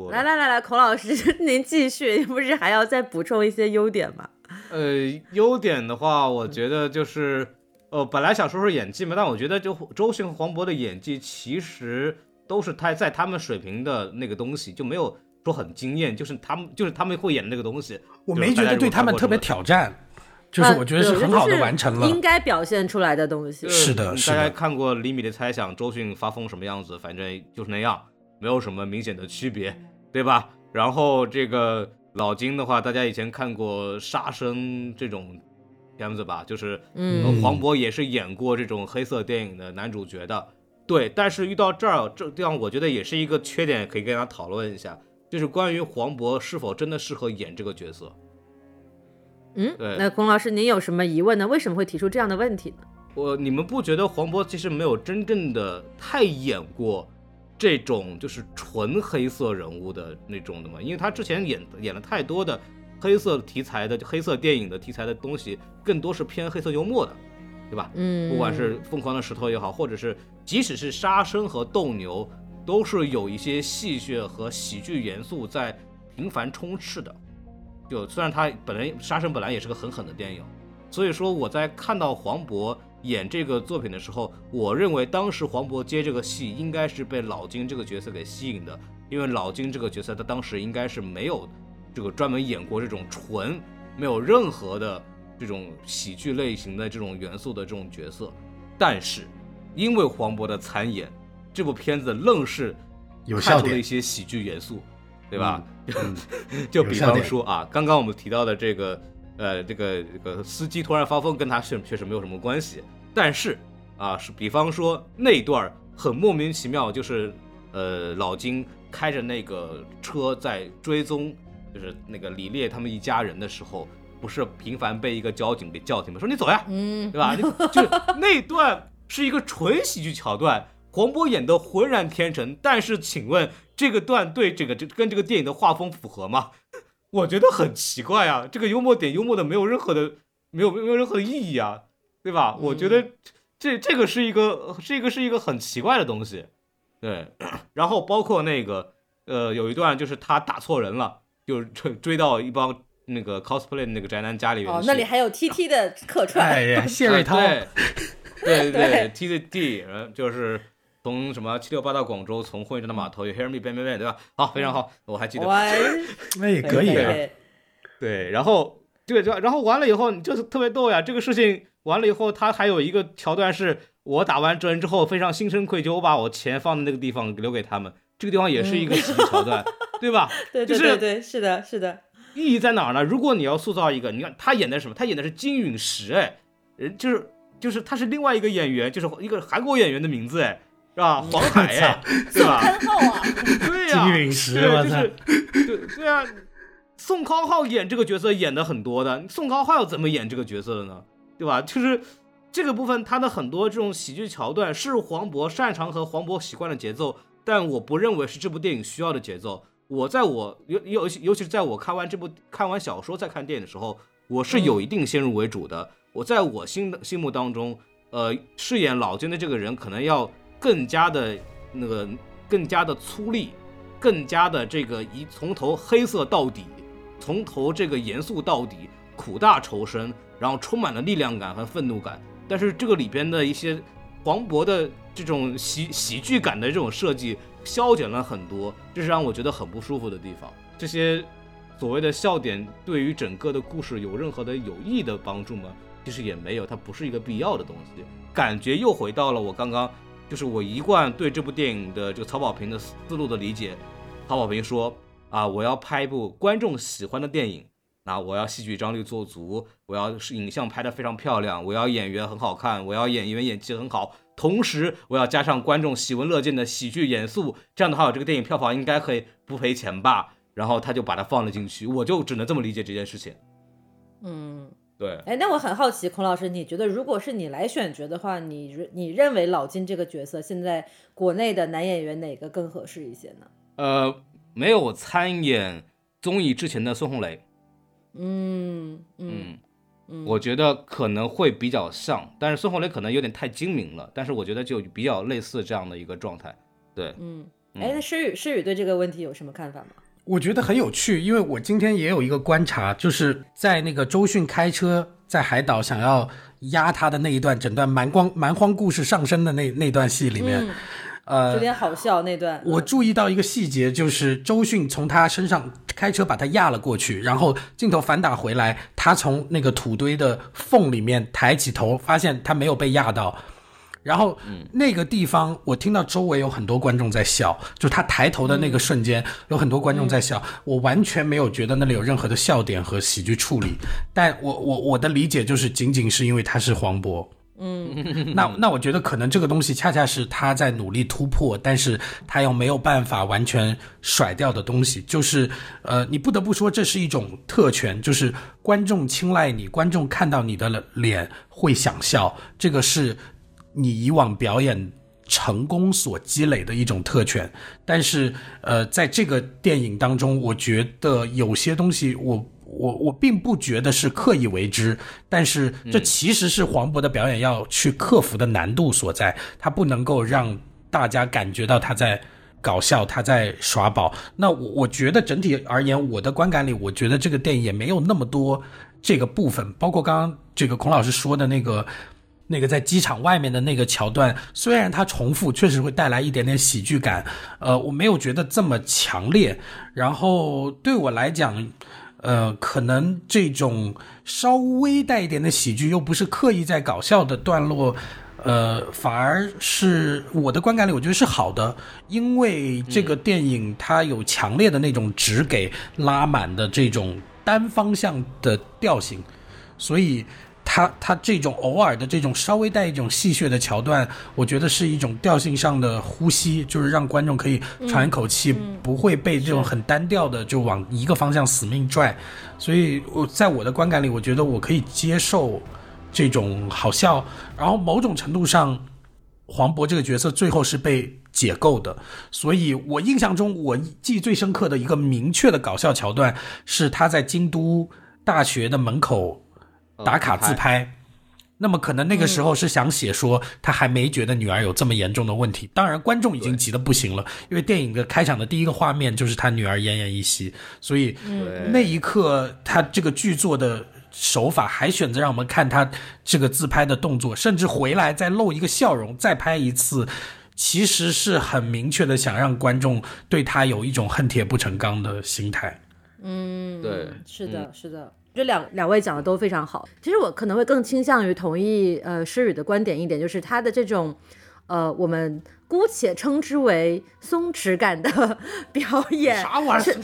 来来来来，孔老师 *laughs* 您继续，不是还要再补充一些优点吗？呃，优点的话，我觉得就是，呃，本来想说说演技嘛，但我觉得就周迅和黄渤的演技其实都是他在他们水平的那个东西，就没有。说很惊艳，就是他们，就是他们会演那个东西，我没觉得对他们特别挑战，就是我觉得是很好的完成了应该表现出来的东西。是的，大家看过李米的猜想，周迅发疯什么样子，反正就是那样，没有什么明显的区别，对吧？然后这个老金的话，大家以前看过《杀生》这种片子吧，就是黄渤也是演过这种黑色电影的男主角的，对。但是遇到这儿，这这样我觉得也是一个缺点，可以跟大家讨论一下。就是关于黄渤是否真的适合演这个角色，嗯，那孔老师，您有什么疑问呢？为什么会提出这样的问题呢？我你们不觉得黄渤其实没有真正的太演过这种就是纯黑色人物的那种的吗？因为他之前演演了太多的黑色题材的黑色电影的题材的东西，更多是偏黑色幽默的，对吧？嗯，不管是疯狂的石头也好，或者是即使是杀生和斗牛，都是有一些戏谑和喜剧元素在频繁充斥的。就虽然他本来杀生本来也是个很狠的电影，所以说我在看到黄渤。演这个作品的时候，我认为当时黄渤接这个戏应该是被老金这个角色给吸引的，因为老金这个角色他当时应该是没有这个专门演过这种纯没有任何的这种喜剧类型的这种元素的这种角色，但是因为黄渤的参演，这部片子愣是有看出了一些喜剧元素，对吧？*laughs* 就比方说啊，刚刚我们提到的这个。呃，这个这个司机突然发疯，跟他确确实没有什么关系。但是啊，是比方说那段很莫名其妙，就是呃老金开着那个车在追踪，就是那个李烈他们一家人的时候，不是频繁被一个交警给叫停吗？说你走呀，嗯，对吧？*laughs* 就那段是一个纯喜剧桥段，黄渤演的浑然天成。但是请问这个段对这个这跟这个电影的画风符合吗？*laughs* 我觉得很奇怪啊，这个幽默点幽默的没有任何的，没有没有任何的意义啊，对吧？我觉得这这个是一个是一个是一个很奇怪的东西，对。*clears throat* 然后包括那个呃，有一段就是他打错人了，就追追到一帮那个 cosplay 那个宅男家里面。哦，那里还有 T T 的客串。哎呀，谢瑞涛。对对对，*laughs* T T D，就是。从什么七六八到广州，从货运站到码头，有 Hear Me Bang Bang Bang，对吧？好，非常好，我还记得。*laughs* 那也可以啊。对，然后对，然后完了以后，你就是特别逗呀。这个事情完了以后，他还有一个桥段是，我打完针之后非常心生愧疚，我把我钱放在那个地方留给他们。这个地方也是一个喜剧桥段，*laughs* 对吧？对对对对，是的，是的。意义在哪儿呢？如果你要塑造一个，你看他演的什么？他演的是金陨石，哎，人就是就是他是另外一个演员，就是一个韩国演员的名字，哎。是吧？黄海呀，对吧？宋康昊啊，对呀，金陨石，我操，对对啊，宋康昊演这个角色演的很多的，宋康昊要怎么演这个角色的呢？对吧？就是这个部分，他的很多这种喜剧桥段是黄渤擅长和黄渤习惯的节奏，但我不认为是这部电影需要的节奏。我在我尤尤尤其是在我看完这部看完小说再看电影的时候，我是有一定先入为主的。我在我心的心目当中，呃，饰演老金的这个人可能要。更加的那个，更加的粗粝，更加的这个一从头黑色到底，从头这个严肃到底，苦大仇深，然后充满了力量感和愤怒感。但是这个里边的一些黄渤的这种喜喜剧感的这种设计消减了很多，这是让我觉得很不舒服的地方。这些所谓的笑点对于整个的故事有任何的有益的帮助吗？其实也没有，它不是一个必要的东西。感觉又回到了我刚刚。就是我一贯对这部电影的这个曹保平的思路的理解，曹保平说啊，我要拍一部观众喜欢的电影，那我要戏剧张力做足，我要是影像拍得非常漂亮，我要演员很好看，我要演员演技很好，同时我要加上观众喜闻乐见的喜剧元素，这样的话，我这个电影票房应该可以不赔钱吧？然后他就把它放了进去，我就只能这么理解这件事情。嗯。对，哎，那我很好奇，孔老师，你觉得如果是你来选角的话，你你认为老金这个角色现在国内的男演员哪个更合适一些呢？呃，没有参演综艺之前的孙红雷。嗯嗯嗯，我觉得可能会比较像，但是孙红雷可能有点太精明了，但是我觉得就比较类似这样的一个状态。对，嗯，哎，那诗雨诗雨对这个问题有什么看法吗？我觉得很有趣，因为我今天也有一个观察，就是在那个周迅开车在海岛想要压他的那一段，整段蛮荒蛮荒故事上升的那那段戏里面，呃，有点好笑那段。我注意到一个细节，就是周迅从他身上开车把他压了过去，然后镜头反打回来，他从那个土堆的缝里面抬起头，发现他没有被压到。然后，那个地方我听到周围有很多观众在笑，就他抬头的那个瞬间，有很多观众在笑，我完全没有觉得那里有任何的笑点和喜剧处理。但我我我的理解就是，仅仅是因为他是黄渤，嗯，那那我觉得可能这个东西恰恰是他在努力突破，但是他又没有办法完全甩掉的东西，就是呃，你不得不说这是一种特权，就是观众青睐你，观众看到你的脸会想笑，这个是你以往表演成功所积累的一种特权。但是呃，在这个电影当中，我觉得有些东西我。我我并不觉得是刻意为之，但是这其实是黄渤的表演要去克服的难度所在。他不能够让大家感觉到他在搞笑，他在耍宝。那我我觉得整体而言，我的观感里，我觉得这个电影也没有那么多这个部分。包括刚刚这个孔老师说的那个那个在机场外面的那个桥段，虽然它重复，确实会带来一点点喜剧感。呃，我没有觉得这么强烈。然后对我来讲。呃，可能这种稍微带一点的喜剧，又不是刻意在搞笑的段落，呃，反而是我的观感里，我觉得是好的，因为这个电影它有强烈的那种只给拉满的这种单方向的调性，所以。他他这种偶尔的这种稍微带一种戏谑的桥段，我觉得是一种调性上的呼吸，就是让观众可以喘一口气，不会被这种很单调的就往一个方向死命拽。所以我在我的观感里，我觉得我可以接受这种好笑。然后某种程度上，黄渤这个角色最后是被解构的。所以我印象中，我记忆最深刻的一个明确的搞笑桥段是他在京都大学的门口。打卡自拍，那么可能那个时候是想写说他还没觉得女儿有这么严重的问题。当然，观众已经急得不行了，因为电影的开场的第一个画面就是他女儿奄奄一息，所以那一刻他这个剧作的手法还选择让我们看他这个自拍的动作，甚至回来再露一个笑容再拍一次，其实是很明确的想让观众对他有一种恨铁不成钢的心态。嗯，对，是的，是的。觉得两两位讲的都非常好。其实我可能会更倾向于同意呃诗雨的观点一点，就是他的这种，呃，我们姑且称之为松弛感的 *laughs* 表演。啥玩意儿？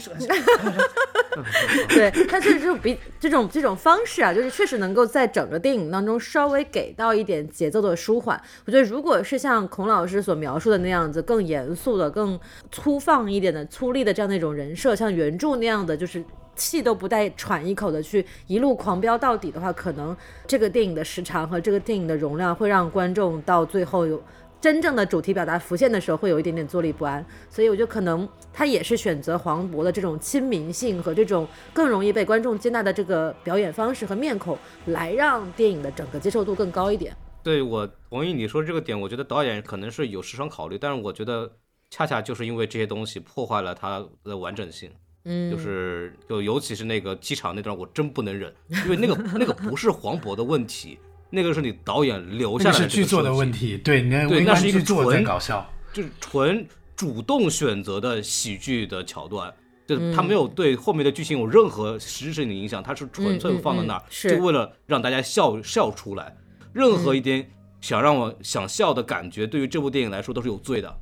*laughs* 对，他是这种比这种这种方式啊，就是确实能够在整个电影当中稍微给到一点节奏的舒缓。我觉得如果是像孔老师所描述的那样子，更严肃的、更粗放一点的、粗粝的这样的一种人设，像原著那样的，就是。气都不带喘一口的去一路狂飙到底的话，可能这个电影的时长和这个电影的容量会让观众到最后有真正的主题表达浮现的时候，会有一点点坐立不安。所以我觉得可能他也是选择黄渤的这种亲民性和这种更容易被观众接纳的这个表演方式和面孔，来让电影的整个接受度更高一点。对我同意你说这个点，我觉得导演可能是有时长考虑，但是我觉得恰恰就是因为这些东西破坏了它的完整性。嗯，就是就尤其是那个机场那段，我真不能忍，因为那个那个不是黄渤的问题，那个是你导演留下来的剧作的问题。对，对，那是一个纯搞笑，就是纯主动选择的喜剧的桥段，就他没有对后面的剧情有任何实质性的影响，他是纯粹放在那儿，就为了让大家笑笑出来。任何一点想让我想笑的感觉，对于这部电影来说都是有罪的。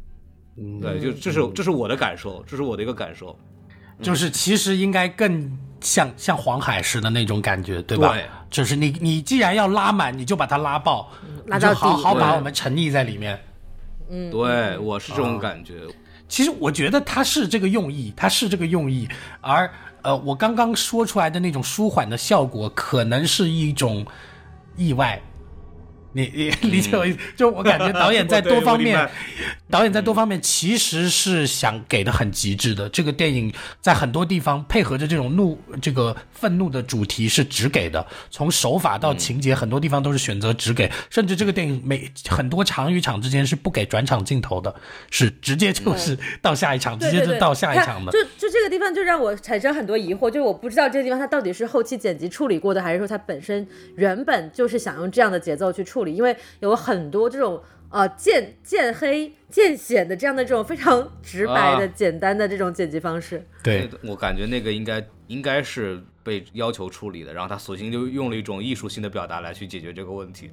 对，就这是这是我的感受，这是我的一个感受。就是其实应该更像像黄海似的那种感觉，对吧？对，就是你你既然要拉满，你就把它拉爆，拉到好好把我们沉溺在里面。嗯，对，我是这种感觉。其实我觉得他是这个用意，他是这个用意。而呃，我刚刚说出来的那种舒缓的效果，可能是一种意外。你你理解我意思？就我感觉导演在 *laughs* 多方面，导演在多方面其实是想给的很极致的。这个电影在很多地方配合着这种怒、这个愤怒的主题是只给的，从手法到情节，很多地方都是选择只给。甚至这个电影每很多场与场之间是不给转场镜头的，是直接就是到下一场，直接就到下一场的。就就这个地方就让我产生很多疑惑，就是我不知道这个地方它到底是后期剪辑处理过的，还是说它本身原本就是想用这样的节奏去处。处理，因为有很多这种呃渐渐黑渐显的这样的这种非常直白的简单的这种剪辑方式。对我感觉那个应该应该是被要求处理的，然后他索性就用了一种艺术性的表达来去解决这个问题。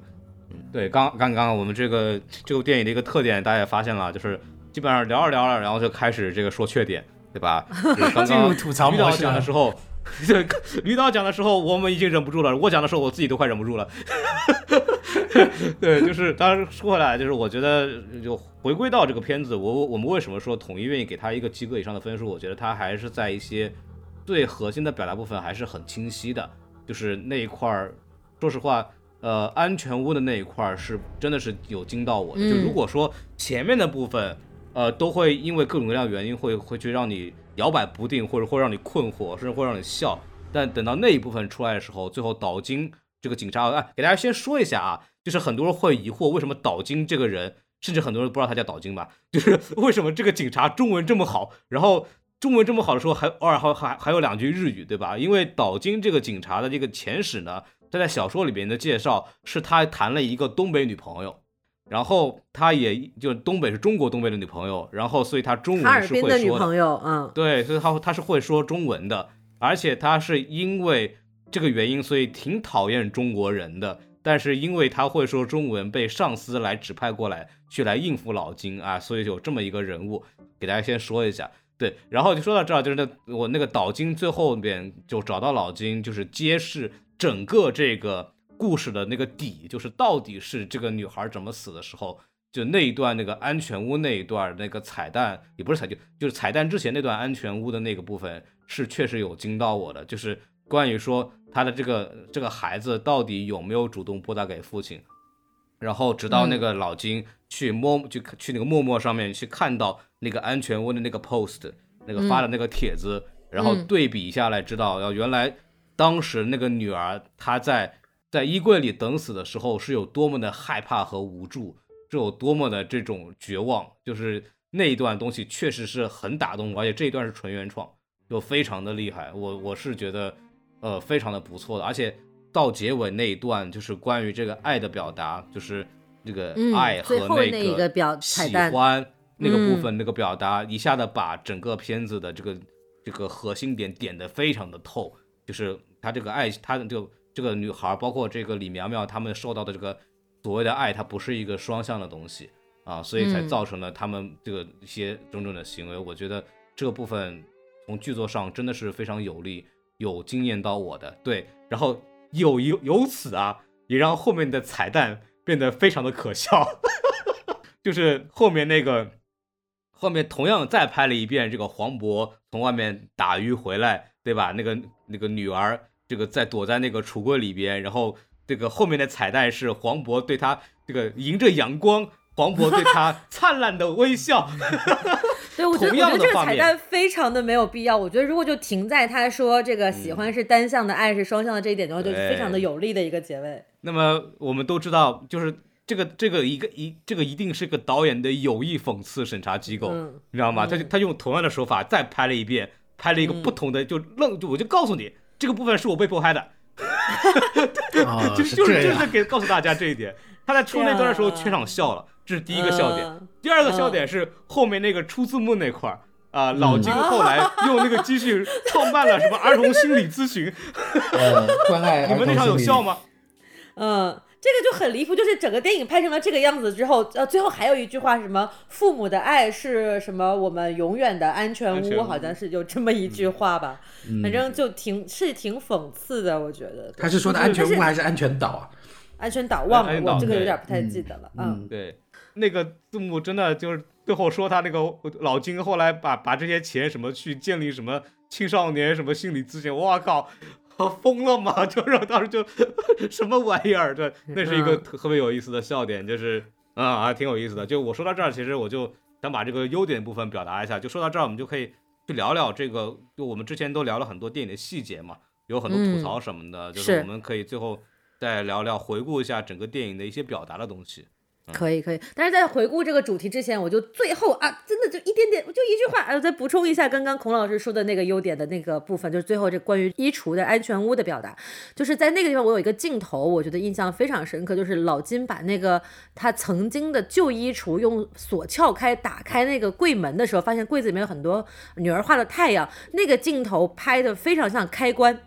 嗯，对，刚刚刚我们这个这部电影的一个特点，大家也发现了，就是基本上聊着聊着，然后就开始这个说缺点，对吧？*laughs* 进入吐槽模式的时候。*laughs* 对，吕导讲的时候，我们已经忍不住了。我讲的时候，我自己都快忍不住了。*laughs* 对，就是当然说回来，就是我觉得就回归到这个片子，我我们为什么说统一愿意给他一个及格以上的分数？我觉得他还是在一些最核心的表达部分还是很清晰的，就是那一块儿，说实话，呃，安全屋的那一块儿是真的是有惊到我的。就如果说前面的部分，呃，都会因为各种各样原因会会去让你摇摆不定，或者会让你困惑，甚至会让你笑。但等到那一部分出来的时候，最后岛津这个警察，哎，给大家先说一下啊，就是很多人会疑惑为什么岛津这个人，甚至很多人不知道他叫岛津吧，就是 *laughs* 为什么这个警察中文这么好，然后中文这么好的时候还偶尔还还还有两句日语，对吧？因为岛津这个警察的这个前史呢，他在小说里边的介绍是他谈了一个东北女朋友，然后他也就东北是中国东北的女朋友，然后所以他中文是会说的女朋友，嗯，对，所以他他是会说中文的。而且他是因为这个原因，所以挺讨厌中国人的。但是因为他会说中文，被上司来指派过来去来应付老金啊，所以有这么一个人物，给大家先说一下。对，然后就说到这儿，就是那我那个岛金最后边就找到老金，就是揭示整个这个故事的那个底，就是到底是这个女孩怎么死的时候，就那一段那个安全屋那一段那个彩蛋，也不是彩就就是彩蛋之前那段安全屋的那个部分。是确实有惊到我的，就是关于说他的这个这个孩子到底有没有主动拨打给父亲，然后直到那个老金去摸就去那个陌陌上面去看到那个安全屋的那个 post 那个发的那个帖子，然后对比下来知道，要原来当时那个女儿她在在衣柜里等死的时候是有多么的害怕和无助，是有多么的这种绝望，就是那一段东西确实是很打动我，而且这一段是纯原创。就非常的厉害，我我是觉得，呃，非常的不错的，而且到结尾那一段，就是关于这个爱的表达，就是这个爱和那个喜欢那个部分那个表达，一下子把整个片子的这个这个核心点点的非常的透，就是他这个爱，他的就这个女孩，包括这个李苗苗他们受到的这个所谓的爱，它不是一个双向的东西啊，所以才造成了他们这个一些种种的行为，我觉得这个部分。从剧作上真的是非常有利，有惊艳到我的。对，然后有由由此啊，也让后面的彩蛋变得非常的可笑。*laughs* 就是后面那个，后面同样再拍了一遍这个黄渤从外面打鱼回来，对吧？那个那个女儿这个在躲在那个橱柜里边，然后这个后面的彩蛋是黄渤对他这个迎着阳光，黄渤对他灿烂的微笑。*laughs* 对，我觉得我觉得这个彩蛋非常的没有必要。我觉得如果就停在他说这个喜欢是单向的，爱是双向的这一点的话，就非常的有利的一个结尾。那么我们都知道，就是这个这个一个一这个一定是个导演的有意讽刺审查机构，你知道吗？他就他用同样的手法再拍了一遍，拍了一个不同的，就愣就我就告诉你，这个部分是我被迫拍的，就 *laughs* 就是就是给告诉大家这一点。他在出那段的时候，全场笑了。这是第一个笑点，第二个笑点是后面那个出字幕那块儿啊，老金后来用那个机器创办了什么儿童心理咨询，关爱你们那场有笑吗？嗯，这个就很离谱，就是整个电影拍成了这个样子之后，呃，最后还有一句话，什么父母的爱是什么我们永远的安全屋，好像是有这么一句话吧，反正就挺是挺讽刺的，我觉得。他是说的安全屋还是安全岛啊？安全岛忘了，我这个有点不太记得了。嗯，对。那个字幕真的就是最后说他那个老金后来把把这些钱什么去建立什么青少年什么心理咨询，我靠，疯了吗？*laughs* 就让当时就什么玩意儿？对，那是一个特别有意思的笑点，就是啊，还挺有意思的。就我说到这儿，其实我就想把这个优点部分表达一下。就说到这儿，我们就可以去聊聊这个。就我们之前都聊了很多电影的细节嘛，有很多吐槽什么的，就是我们可以最后再聊聊回顾一下整个电影的一些表达的东西。可以可以，但是在回顾这个主题之前，我就最后啊，真的就一点点，就一句话，呃，再补充一下刚刚孔老师说的那个优点的那个部分，就是最后这关于衣橱的安全屋的表达，就是在那个地方我有一个镜头，我觉得。印象非常深刻，就是老金把那个他曾经的旧衣橱用锁撬开，打开那个柜门的时候，发现柜子里面有很多女儿画的太阳，那个镜头拍的非常像开关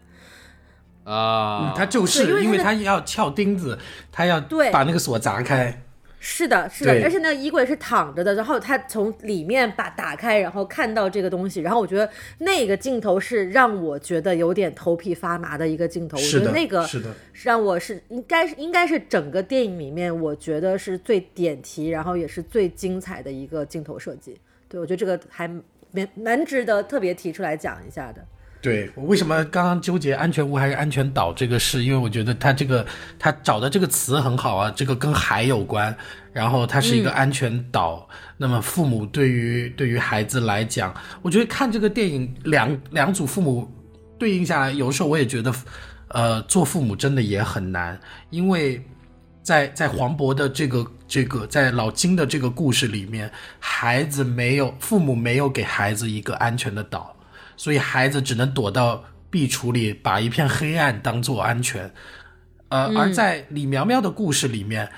啊，他就是因为他要撬钉子，他要把那个锁砸开。是的，是的，而且那个衣柜是躺着的，然后他从里面把打开，然后看到这个东西，然后我觉得那个镜头是让我觉得有点头皮发麻的一个镜头。我觉得那个是的，让我是应该是应该是整个电影里面我觉得是最点题，然后也是最精彩的一个镜头设计。对我觉得这个还蛮蛮值得特别提出来讲一下的。对我为什么刚刚纠结安全屋还是安全岛这个事？因为我觉得他这个他找的这个词很好啊，这个跟海有关，然后它是一个安全岛。那么父母对于对于孩子来讲，我觉得看这个电影两两组父母对应下来，有时候我也觉得，呃，做父母真的也很难，因为在在黄渤的这个这个在老金的这个故事里面，孩子没有父母没有给孩子一个安全的岛。所以孩子只能躲到壁橱里，把一片黑暗当做安全。呃，而在李苗苗的故事里面，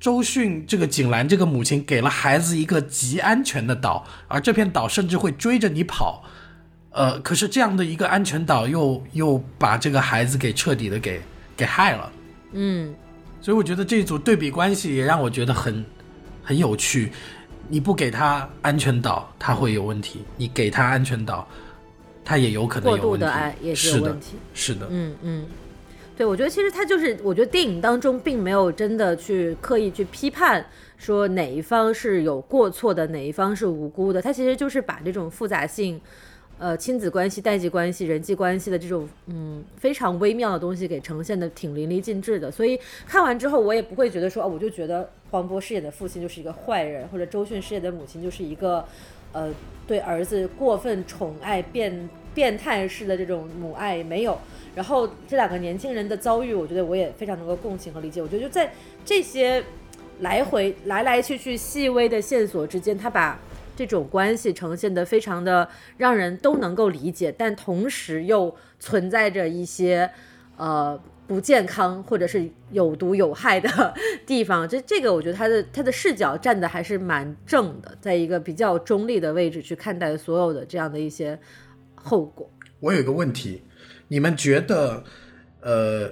周迅这个景兰这个母亲给了孩子一个极安全的岛，而这片岛甚至会追着你跑。呃，可是这样的一个安全岛又又把这个孩子给彻底的给给害了。嗯，所以我觉得这组对比关系也让我觉得很很有趣。你不给他安全岛，他会有问题；你给他安全岛，他也有可能有问题。过度的爱也是有问题。是的，嗯嗯，对，我觉得其实他就是，我觉得电影当中并没有真的去刻意去批判说哪一方是有过错的，哪一方是无辜的。他其实就是把这种复杂性。呃，亲子关系、代际关系、人际关系的这种嗯非常微妙的东西，给呈现的挺淋漓尽致的。所以看完之后，我也不会觉得说，哦，我就觉得黄渤饰演的父亲就是一个坏人，或者周迅饰演的母亲就是一个呃对儿子过分宠爱、变变态式的这种母爱没有。然后这两个年轻人的遭遇，我觉得我也非常能够共情和理解。我觉得就在这些来回来来去去细微的线索之间，他把。这种关系呈现的非常的让人都能够理解，但同时又存在着一些呃不健康或者是有毒有害的地方。这 *laughs* 这个我觉得他的他的视角站的还是蛮正的，在一个比较中立的位置去看待所有的这样的一些后果。我有一个问题，你们觉得呃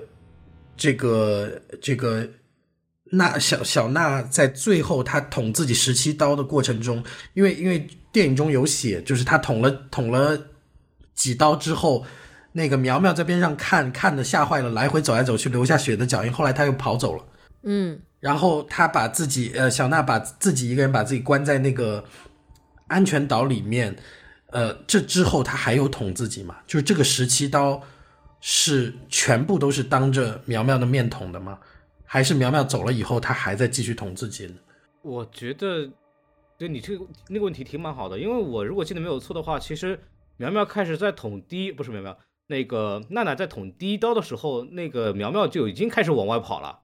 这个这个？那小小娜在最后她捅自己十七刀的过程中，因为因为电影中有写，就是她捅了捅了几刀之后，那个苗苗在边上看看的吓坏了，来回走来走去，留下血的脚印。后来她又跑走了，嗯，然后她把自己呃小娜把自己一个人把自己关在那个安全岛里面，呃，这之后她还有捅自己嘛？就是这个十七刀是全部都是当着苗苗的面捅的吗？还是苗苗走了以后，他还在继续捅自己呢？我觉得，对你这个那个问题挺蛮好的，因为我如果记得没有错的话，其实苗苗开始在捅第一，不是苗苗，那个娜娜在捅第一刀的时候，那个苗苗就已经开始往外跑了。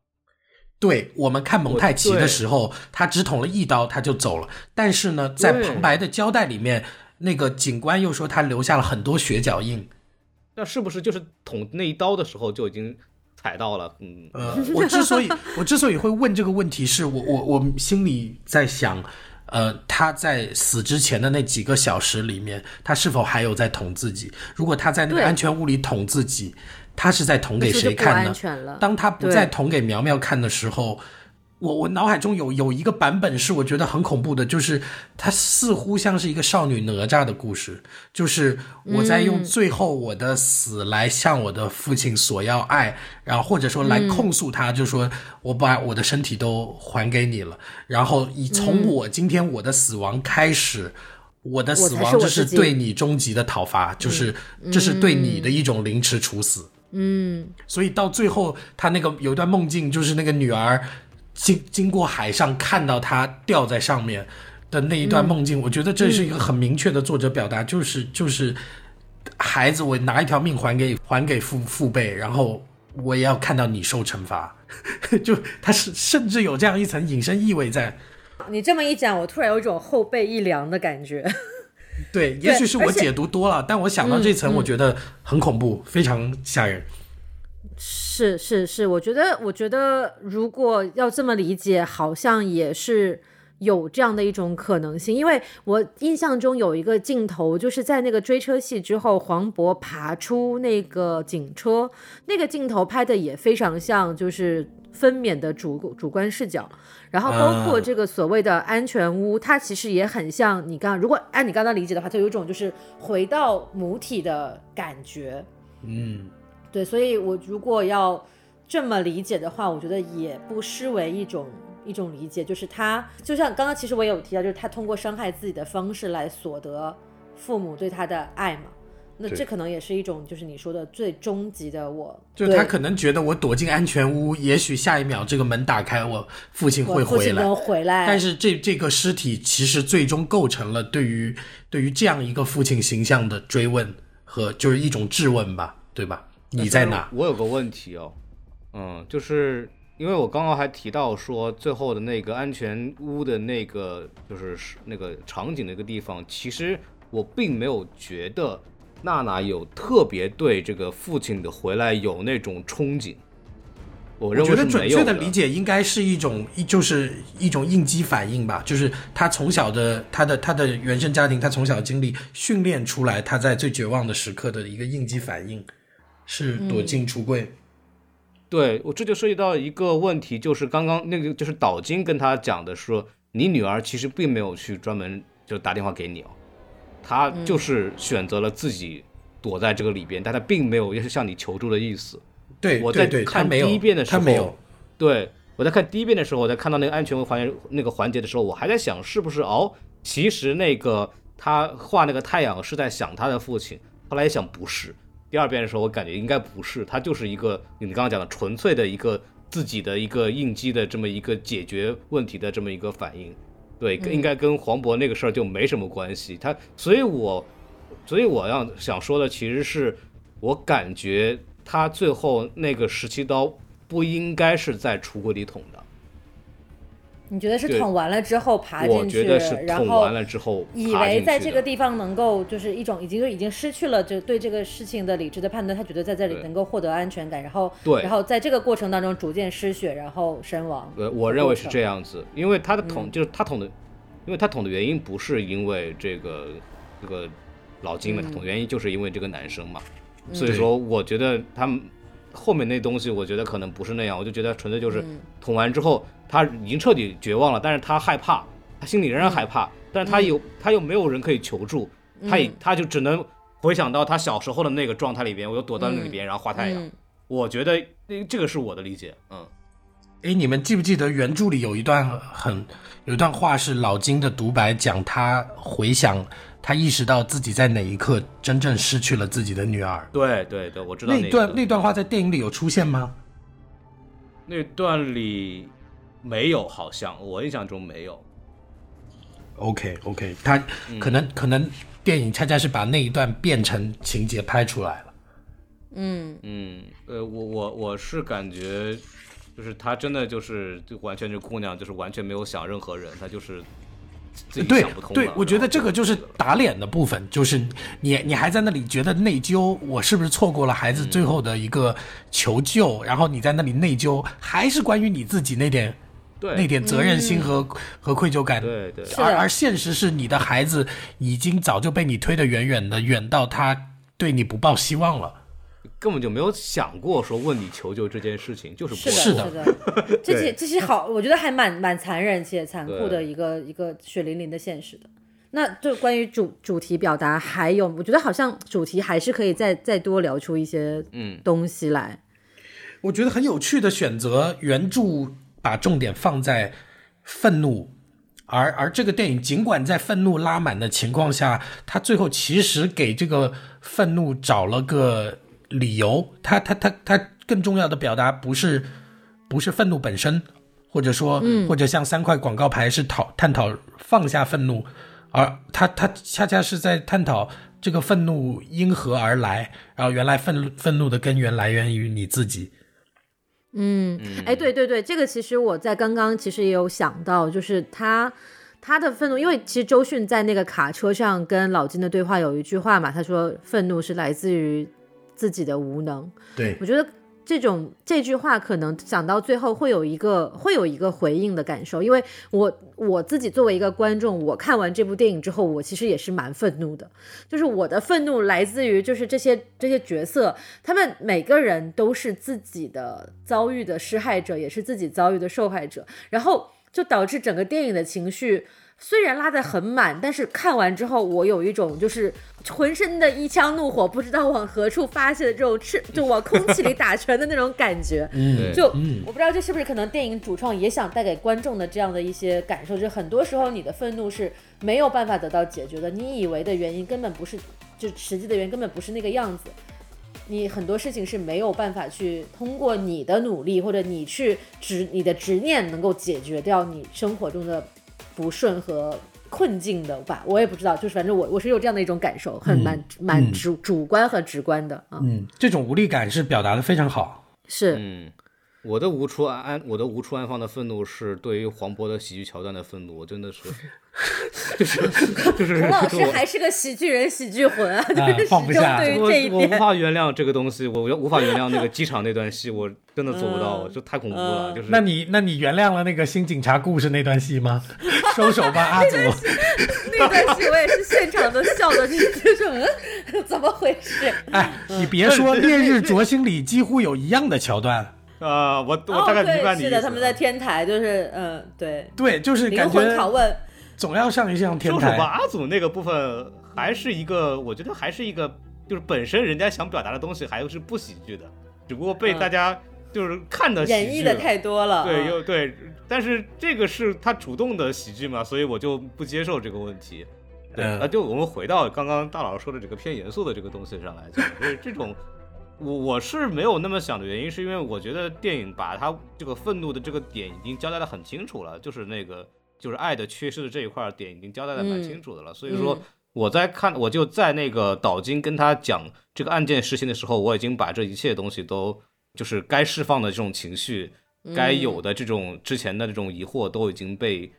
对我们看蒙太奇的时候，他只捅了一刀他就走了，但是呢，在旁白的交代里面，那个警官又说他留下了很多血脚印，那是不是就是捅那一刀的时候就已经？踩到了，嗯，呃，我之所以我之所以会问这个问题，是我我我心里在想，呃，他在死之前的那几个小时里面，他是否还有在捅自己？如果他在那个安全屋里捅自己，他是在捅给谁看呢？当他不再捅给苗苗看的时候。我我脑海中有有一个版本是我觉得很恐怖的，就是它似乎像是一个少女哪吒的故事，就是我在用最后我的死来向我的父亲索要爱，然后或者说来控诉他，就说我把我的身体都还给你了，然后以从我今天我的死亡开始，我的死亡就是对你终极的讨伐，就是这是对你的一种凌迟处死。嗯，所以到最后他那个有一段梦境，就是那个女儿。经经过海上看到他吊在上面的那一段梦境，我觉得这是一个很明确的作者表达，就是就是孩子，我拿一条命还给还给父父辈，然后我也要看到你受惩罚，*laughs* 就他是甚至有这样一层隐身意味在。你这么一讲，我突然有一种后背一凉的感觉。对，*laughs* 也许是我解读多了，但我想到这层，我觉得很恐怖，非常吓人。是是是，我觉得，我觉得如果要这么理解，好像也是有这样的一种可能性，因为我印象中有一个镜头，就是在那个追车戏之后，黄渤爬出那个警车，那个镜头拍的也非常像，就是分娩的主主观视角，然后包括这个所谓的安全屋，它其实也很像你刚，如果按你刚刚理解的话，它有一种就是回到母体的感觉，嗯，对，所以我如果要这么理解的话，我觉得也不失为一种。一种理解就是他，就像刚刚其实我也有提到，就是他通过伤害自己的方式来所得父母对他的爱嘛。那这可能也是一种，就是你说的最终极的我。就他可能觉得我躲进安全屋，也许下一秒这个门打开，我父亲会回来。回来。但是这这个尸体其实最终构成了对于对于这样一个父亲形象的追问和就是一种质问吧，对吧？你在哪？我有个问题哦，嗯，就是。因为我刚刚还提到说，最后的那个安全屋的那个就是那个场景那个地方，其实我并没有觉得娜娜有特别对这个父亲的回来有那种憧憬。我认为得准确的理解应该是一种一就是一种应激反应吧，就是他从小的他的他的原生家庭，他从小经历训练出来，他在最绝望的时刻的一个应激反应是躲进橱柜。对我这就涉及到一个问题，就是刚刚那个就是岛津跟他讲的说，你女儿其实并没有去专门就打电话给你哦，她就是选择了自己躲在这个里边，但她并没有也是向你求助的意思。对，我在看第一遍的时候，对我在看第一遍的时候，我在看到那个安全环那个环节的时候，我还在想是不是哦，其实那个他画那个太阳是在想他的父亲，后来一想不是。第二遍的时候，我感觉应该不是，它就是一个你刚刚讲的纯粹的一个自己的一个应激的这么一个解决问题的这么一个反应，对，应该跟黄渤那个事儿就没什么关系。他，所以我，所以我要想说的其实是，我感觉他最后那个十七刀不应该是在橱柜里捅的。你觉得是捅完了之后爬进去，然后以为在这个地方能够就是一种已经就已经失去了就对这个事情的理智的判断，他觉得在这里能够获得安全感，然后对，然后在这个过程当中逐渐失血，然后身亡。对，我认为是这样子，因为他的捅就是他捅的，因为他捅的原因不是因为这个这个老金嘛，他捅原因就是因为这个男生嘛，所以说我觉得他们后面那东西，我觉得可能不是那样，我就觉得纯粹就是捅完之后。他已经彻底绝望了，但是他害怕，他心里仍然害怕，但是他有他又没有人可以求助，他也他就只能回想到他小时候的那个状态里边，我又躲到那里边，然后画太阳。我觉得这个是我的理解，嗯。哎，你们记不记得原著里有一段很有一段话是老金的独白，讲他回想他意识到自己在哪一刻真正失去了自己的女儿。对对对，我知道那段那段话在电影里有出现吗？那段里。没有，好像我印象中没有。OK OK，他可能可能电影恰恰是把那一段变成情节拍出来了。嗯嗯，呃，我我我是感觉，就是他真的就是就完全这姑娘就是完全没有想任何人，她就是自己想不通。对，我觉得这个就是打脸的部分，就是你你还在那里觉得内疚，我是不是错过了孩子最后的一个求救？然后你在那里内疚，还是关于你自己那点。那点责任心和和愧疚感，对对，而而现实是你的孩子已经早就被你推得远远的，远到他对你不抱希望了，根本就没有想过说问你求救这件事情，就是是的，是的，*laughs* 这些这些好，我觉得还蛮蛮残忍且残酷的一个一个血淋淋的现实的。那就关于主主题表达，还有我觉得好像主题还是可以再再多聊出一些嗯。东西来。我觉得很有趣的选择原著。把重点放在愤怒，而而这个电影尽管在愤怒拉满的情况下，他最后其实给这个愤怒找了个理由。他他他他更重要的表达不是不是愤怒本身，或者说或者像三块广告牌是讨探讨放下愤怒，而他他恰恰是在探讨这个愤怒因何而来，然后原来愤愤怒的根源来源于你自己。嗯，哎，对对对，这个其实我在刚刚其实也有想到，就是他他的愤怒，因为其实周迅在那个卡车上跟老金的对话有一句话嘛，他说愤怒是来自于自己的无能。对我觉得这种这句话可能讲到最后会有一个会有一个回应的感受，因为我我自己作为一个观众，我看完这部电影之后，我其实也是蛮愤怒的。就是我的愤怒来自于就是这些这些角色，他们每个人都是自己的遭遇的施害者，也是自己遭遇的受害者，然后就导致整个电影的情绪。虽然拉得很满，但是看完之后，我有一种就是浑身的一腔怒火不知道往何处发泄的这种吃，就往空气里打拳的那种感觉。*laughs* 嗯，就我不知道这是不是可能电影主创也想带给观众的这样的一些感受，就很多时候你的愤怒是没有办法得到解决的，你以为的原因根本不是，就实际的原因根本不是那个样子。你很多事情是没有办法去通过你的努力或者你去执你的执念能够解决掉你生活中的。不顺和困境的吧，我也不知道，就是反正我我是有这样的一种感受，很蛮蛮主主观和直观的啊。嗯，这种无力感是表达的非常好。是，嗯，我的无处安，我的无处安放的愤怒是对于黄渤的喜剧桥段的愤怒，我真的是。*laughs* 就是 *laughs* 就是，陈老师还是个喜剧人，喜剧魂啊！就是放不下，对于这一点，我无法原谅这个东西，我无法原谅那个机场那段戏，我真的做不到，就太恐怖了。就是，那你那你原谅了那个新警察故事那段戏吗？*laughs* 收手吧，阿祖。那段戏我也是现场都笑的，就是嗯，怎么回事？哎，你别说，《烈日灼心》里几乎有一样的桥段。啊，我我大概明白你是的，他们在天台，就是嗯，对对，就是感觉拷问。总要上一上天台。说吧，阿祖那个部分还是一个，我觉得还是一个，就是本身人家想表达的东西还是不喜剧的，只不过被大家就是看的演绎的太多了。对，又对，但是这个是他主动的喜剧嘛，所以我就不接受这个问题。对，那就我们回到刚刚大老师说的这个偏严肃的这个东西上来讲，就是这种，我我是没有那么想的原因，是因为我觉得电影把他这个愤怒的这个点已经交代的很清楚了，就是那个。就是爱的缺失的这一块点已经交代的蛮清楚的了，所以说我在看，我就在那个岛津跟他讲这个案件事情的时候，我已经把这一切东西都就是该释放的这种情绪，该有的这种之前的这种疑惑都已经被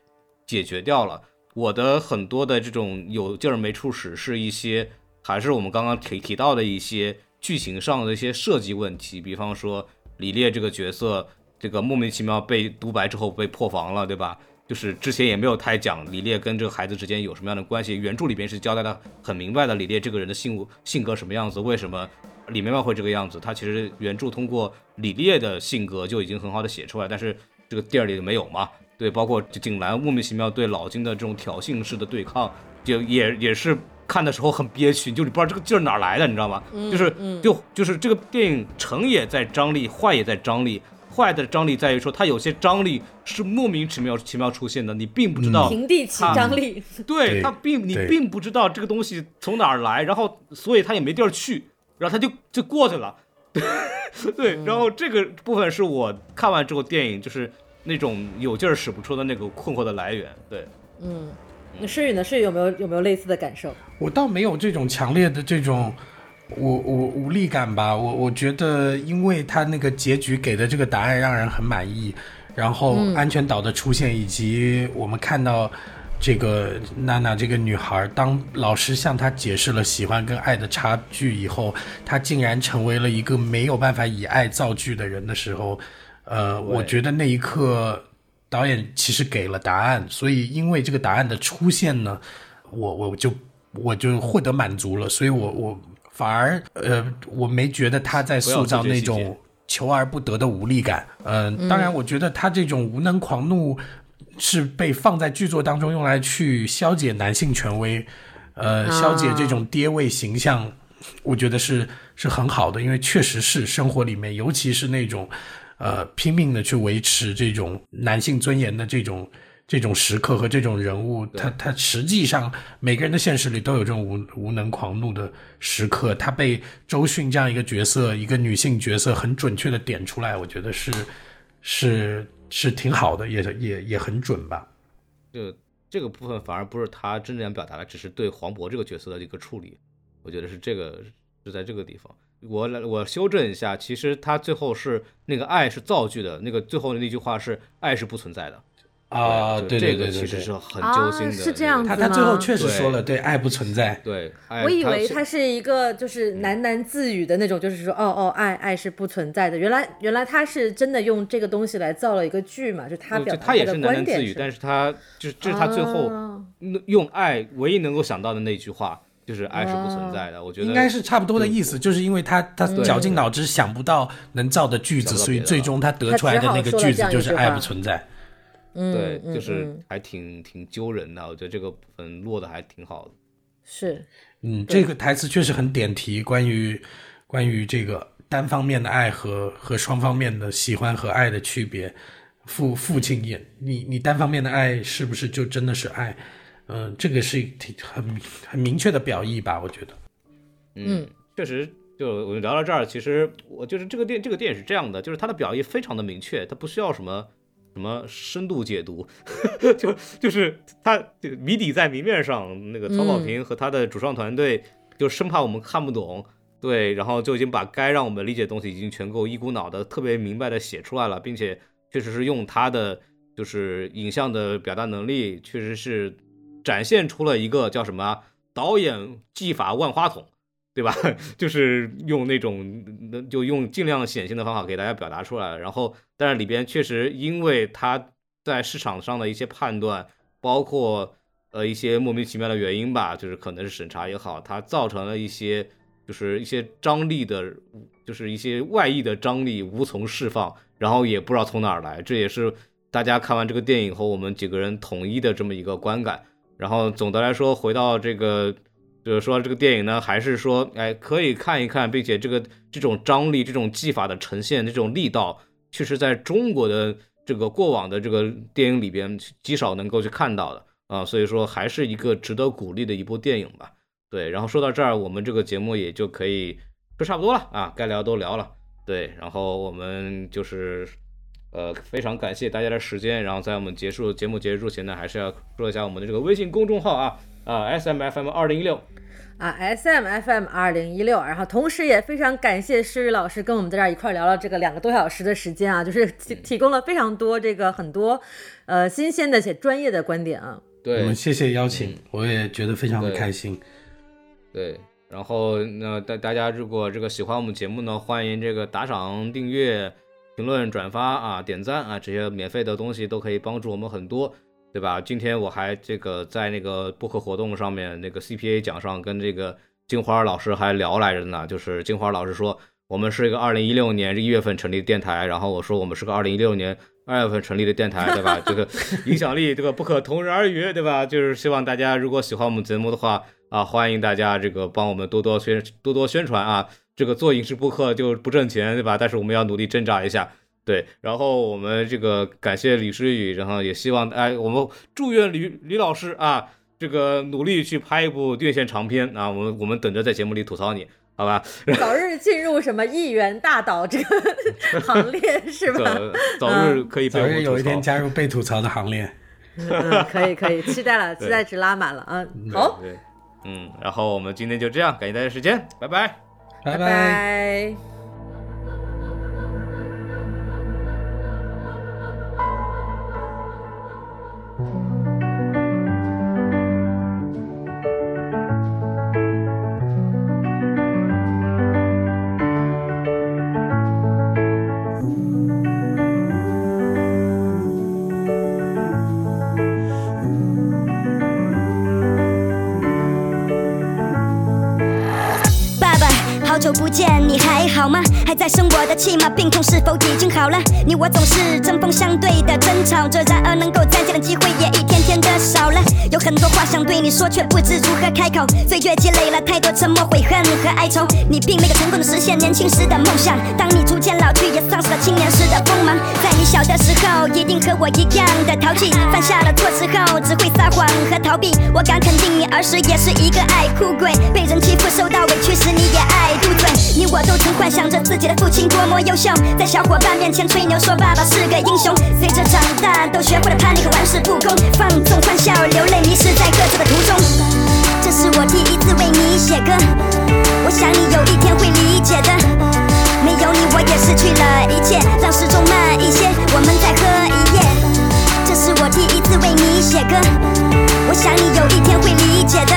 解决掉了。我的很多的这种有劲儿没处使，是一些还是我们刚刚提提到的一些剧情上的一些设计问题，比方说李烈这个角色，这个莫名其妙被独白之后被破防了，对吧？就是之前也没有太讲李烈跟这个孩子之间有什么样的关系，原著里边是交代的很明白的。李烈这个人的性性格什么样子，为什么李妹妹会这个样子，他其实原著通过李烈的性格就已经很好的写出来，但是这个电影里没有嘛？对，包括景兰莫名其妙对老金的这种挑衅式的对抗，就也也是看的时候很憋屈，就你不知道这个劲儿哪来的，你知道吗？就是就就是这个电影成也在张力，坏也在张力。坏的张力在于说，它有些张力是莫名其妙奇妙出现的，你并不知道平地起张力，*laughs* 对它并你并不知道这个东西从哪儿来，然后所以它也没地儿去，然后它就就过去了，*laughs* 对，然后这个部分是我看完之后电影就是那种有劲儿使不出的那个困惑的来源，对，嗯，那诗雨呢？诗雨有没有有没有类似的感受？我倒没有这种强烈的这种。我我无力感吧，我我觉得，因为他那个结局给的这个答案让人很满意，然后安全岛的出现，以及我们看到这个娜娜这个女孩，当老师向她解释了喜欢跟爱的差距以后，她竟然成为了一个没有办法以爱造句的人的时候，呃，我觉得那一刻导演其实给了答案，所以因为这个答案的出现呢，我我就我就获得满足了，所以我我。反而，呃，我没觉得他在塑造那种求而不得的无力感。嗯，当然，我觉得他这种无能狂怒是被放在剧作当中用来去消解男性权威，呃，消解这种爹味形象。我觉得是是很好的，因为确实是生活里面，尤其是那种呃拼命的去维持这种男性尊严的这种。这种时刻和这种人物，他他实际上每个人的现实里都有这种无无能狂怒的时刻。他被周迅这样一个角色，一个女性角色，很准确的点出来，我觉得是是是挺好的，也也也很准吧。就这个部分反而不是他真正想表达的，只是对黄渤这个角色的一个处理。我觉得是这个是在这个地方。我来我修正一下，其实他最后是那个爱是造句的，那个最后的那句话是爱是不存在的。啊，对对对对，其实是很揪心的。是这样子他他最后确实说了，对，爱不存在。对，我以为他是一个就是喃喃自语的那种，就是说，哦哦，爱爱是不存在的。原来原来他是真的用这个东西来造了一个句嘛，就他表他也是喃喃自语，但是他就是这是他最后用爱唯一能够想到的那句话，就是爱是不存在的。我觉得应该是差不多的意思，就是因为他他绞尽脑汁想不到能造的句子，所以最终他得出来的那个句子就是爱不存在。对，就是还挺挺揪人的，我觉得这个部分落的还挺好的。是，嗯，这个台词确实很点题，关于关于这个单方面的爱和和双方面的喜欢和爱的区别。父父亲也，你你单方面的爱是不是就真的是爱？嗯，这个是挺很很明确的表意吧？我觉得。嗯，确实，就我们聊到这儿，其实我就是这个电这个电影是这样的，就是它的表意非常的明确，它不需要什么。什么深度解读，*laughs* 就就是他谜底在明面上，那个曹保平和他的主创团队就生怕我们看不懂，对，然后就已经把该让我们理解的东西已经全够一股脑的特别明白的写出来了，并且确实是用他的就是影像的表达能力，确实是展现出了一个叫什么导演技法万花筒。对吧？*laughs* 就是用那种，就用尽量显性的方法给大家表达出来。然后，但是里边确实因为他在市场上的一些判断，包括呃一些莫名其妙的原因吧，就是可能是审查也好，它造成了一些就是一些张力的，就是一些外溢的张力无从释放，然后也不知道从哪儿来。这也是大家看完这个电影后，我们几个人统一的这么一个观感。然后总的来说，回到这个。就是说这个电影呢，还是说，哎，可以看一看，并且这个这种张力、这种技法的呈现、这种力道，确实在中国的这个过往的这个电影里边极少能够去看到的啊，所以说还是一个值得鼓励的一部电影吧。对，然后说到这儿，我们这个节目也就可以说差不多了啊，该聊都聊了。对，然后我们就是，呃，非常感谢大家的时间，然后在我们结束节目结束前呢，还是要说一下我们的这个微信公众号啊。啊，S M F M 二零一六，啊，S M F M 二零一六，然后同时也非常感谢诗雨老师跟我们在这儿一块聊了这个两个多小时的时间啊，就是提提供了非常多这个很多呃新鲜的且专业的观点啊。对，我们谢谢邀请，我也觉得非常的开心。对，然后那大大家如果这个喜欢我们节目呢，欢迎这个打赏、订阅、评论、转发啊、点赞啊，这些免费的东西都可以帮助我们很多。对吧？今天我还这个在那个播客活动上面，那个 CPA 奖上跟这个金花老师还聊来着呢。就是金花老师说，我们是一个二零一六年一月份成立的电台，然后我说我们是个二零一六年二月份成立的电台，对吧？这个 *laughs* 影响力这个不可同日而语，对吧？就是希望大家如果喜欢我们节目的话啊，欢迎大家这个帮我们多多宣多多宣传啊。这个做影视播客就不挣钱，对吧？但是我们要努力挣扎一下。对，然后我们这个感谢李诗雨，然后也希望哎，我们祝愿李李老师啊，这个努力去拍一部院线长片啊，我们我们等着在节目里吐槽你，好吧？*laughs* 早日进入什么一元大导这个 *laughs* 行列是吧？早日可以早日有一天加入被吐槽的行列。*laughs* 嗯，可以可以，期待了，期待值拉满了啊！好，嗯，然后我们今天就这样，感谢大家时间，拜拜，拜拜。气吗？病痛是否已经好了？你我总是针锋相对的争吵着，然而能够见的机会也一天天的少了。有很多话想对你说，却不知如何开口。岁月积累了太多沉默、悔恨和哀愁，你并没有成功的实现年轻时的梦想。当你逐渐老去，也丧失了青年时的锋芒。在你小的时候，一定和我一样的淘气，犯下了错之后只会撒谎和逃避。我敢肯定，你儿时也是一个爱哭鬼，被人欺负、受到委屈时，你也爱嘟嘴。你我都曾幻想着自己的父亲多么优秀，在小伙伴面前吹牛说爸爸是个英雄。随着长大，都学会了叛逆和人事不恭，放纵欢笑，流泪迷失在各自的途中。这是我第一次为你写歌，我想你有一天会理解的。没有你，我也失去了一切。让时钟慢一些，我们再喝一夜。这是我第一次为你写歌，我想你有一天会理解的。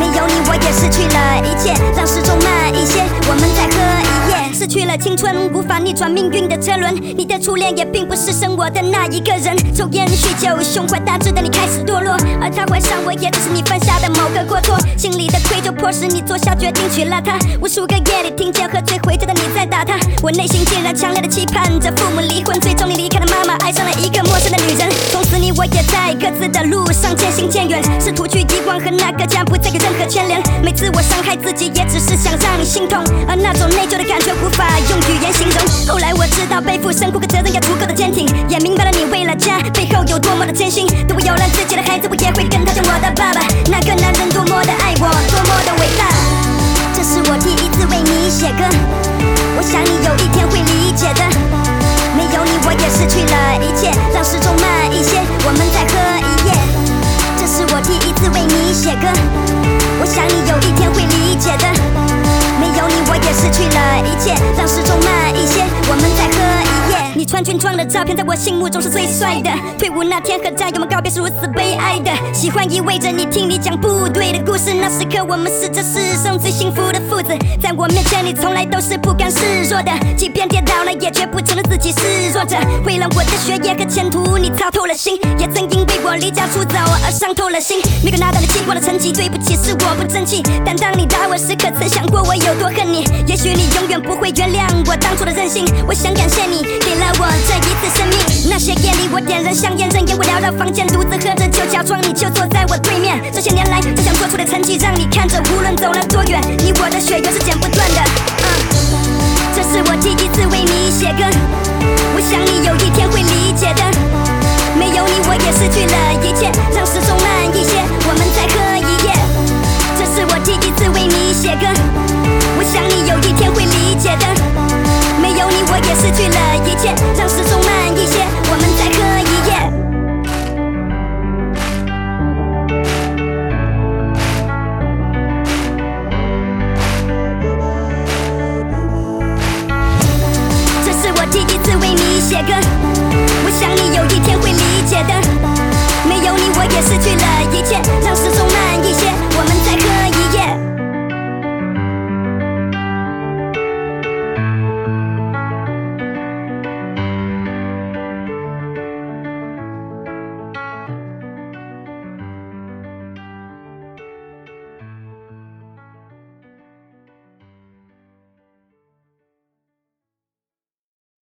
没有你，我也失去了一切。让时钟慢一些，我们再喝一夜。失去了青春，无法逆转命运的车轮。你的初恋也并不是生我的那一个人。抽烟酗酒，胸怀大志的你开始堕落，而他怀上我，也只是你犯下的某个过错。心里的愧疚迫使你做下决定娶了她。无数个夜里听见喝醉回家的你在打他，我内心竟然强烈的期盼着父母离婚。最终你离开了妈妈，爱上了一个陌生的女人。从此你我也在各自的路上渐行渐远，试图去遗忘和那个家不再有任何牵连。每次我伤害自己，也只是想让你心痛，而那种内疚的感觉无法用语言形容。后来我知道背负生活和责任要足够的坚挺，也明白了你为了家背后有多么的艰辛。等我有了自己的孩子，我也会跟他讲我的爸爸，那个男人多么的爱我，多么的伟大。这是我第一次为你写歌，我想你有一天会理解的。没有你，我也失去了一切，让时钟慢一些，我们再喝一夜。这是我第一次为你写歌，我想你有一天会理解的。失去了一切，让时钟慢一些，我们再喝。你穿军装的照片在我心目中是最帅的。退伍那天和战友们告别是如此悲哀的。喜欢意味着你听你讲部队的故事，那时刻我们是这世上最幸福的父子。在我面前你从来都是不甘示弱的，即便跌倒了也绝不承认自己是弱者。为了我的学业和前途，你操透了心，也曾因为我离家出走而伤透了心。没有拿到你期望的成绩，对不起是我不争气。但当你打我时，可曾想过我有多恨你？也许你永远不会原谅我当初的任性。我想感谢你给了了我这一次生命。那些夜里我点燃香烟，任由我缭绕房间，独自喝着酒，假装你就坐在我对面。这些年来只想做出的成绩，让你看着，无论走了多远，你我的血缘是剪不断的。嗯，这是我第一次为你写歌，我想你有一天会理解的。没有你，我也失去了一切，让时钟慢一些，我们再喝一夜。这是我第一次为你写歌，我想你有一天会理解的。有你，我也失去了一切，让时钟慢一些，我们再喝一夜。这是我第一次为你写歌，我想你有一天会理解的。没有你，我也失去了一切。让时钟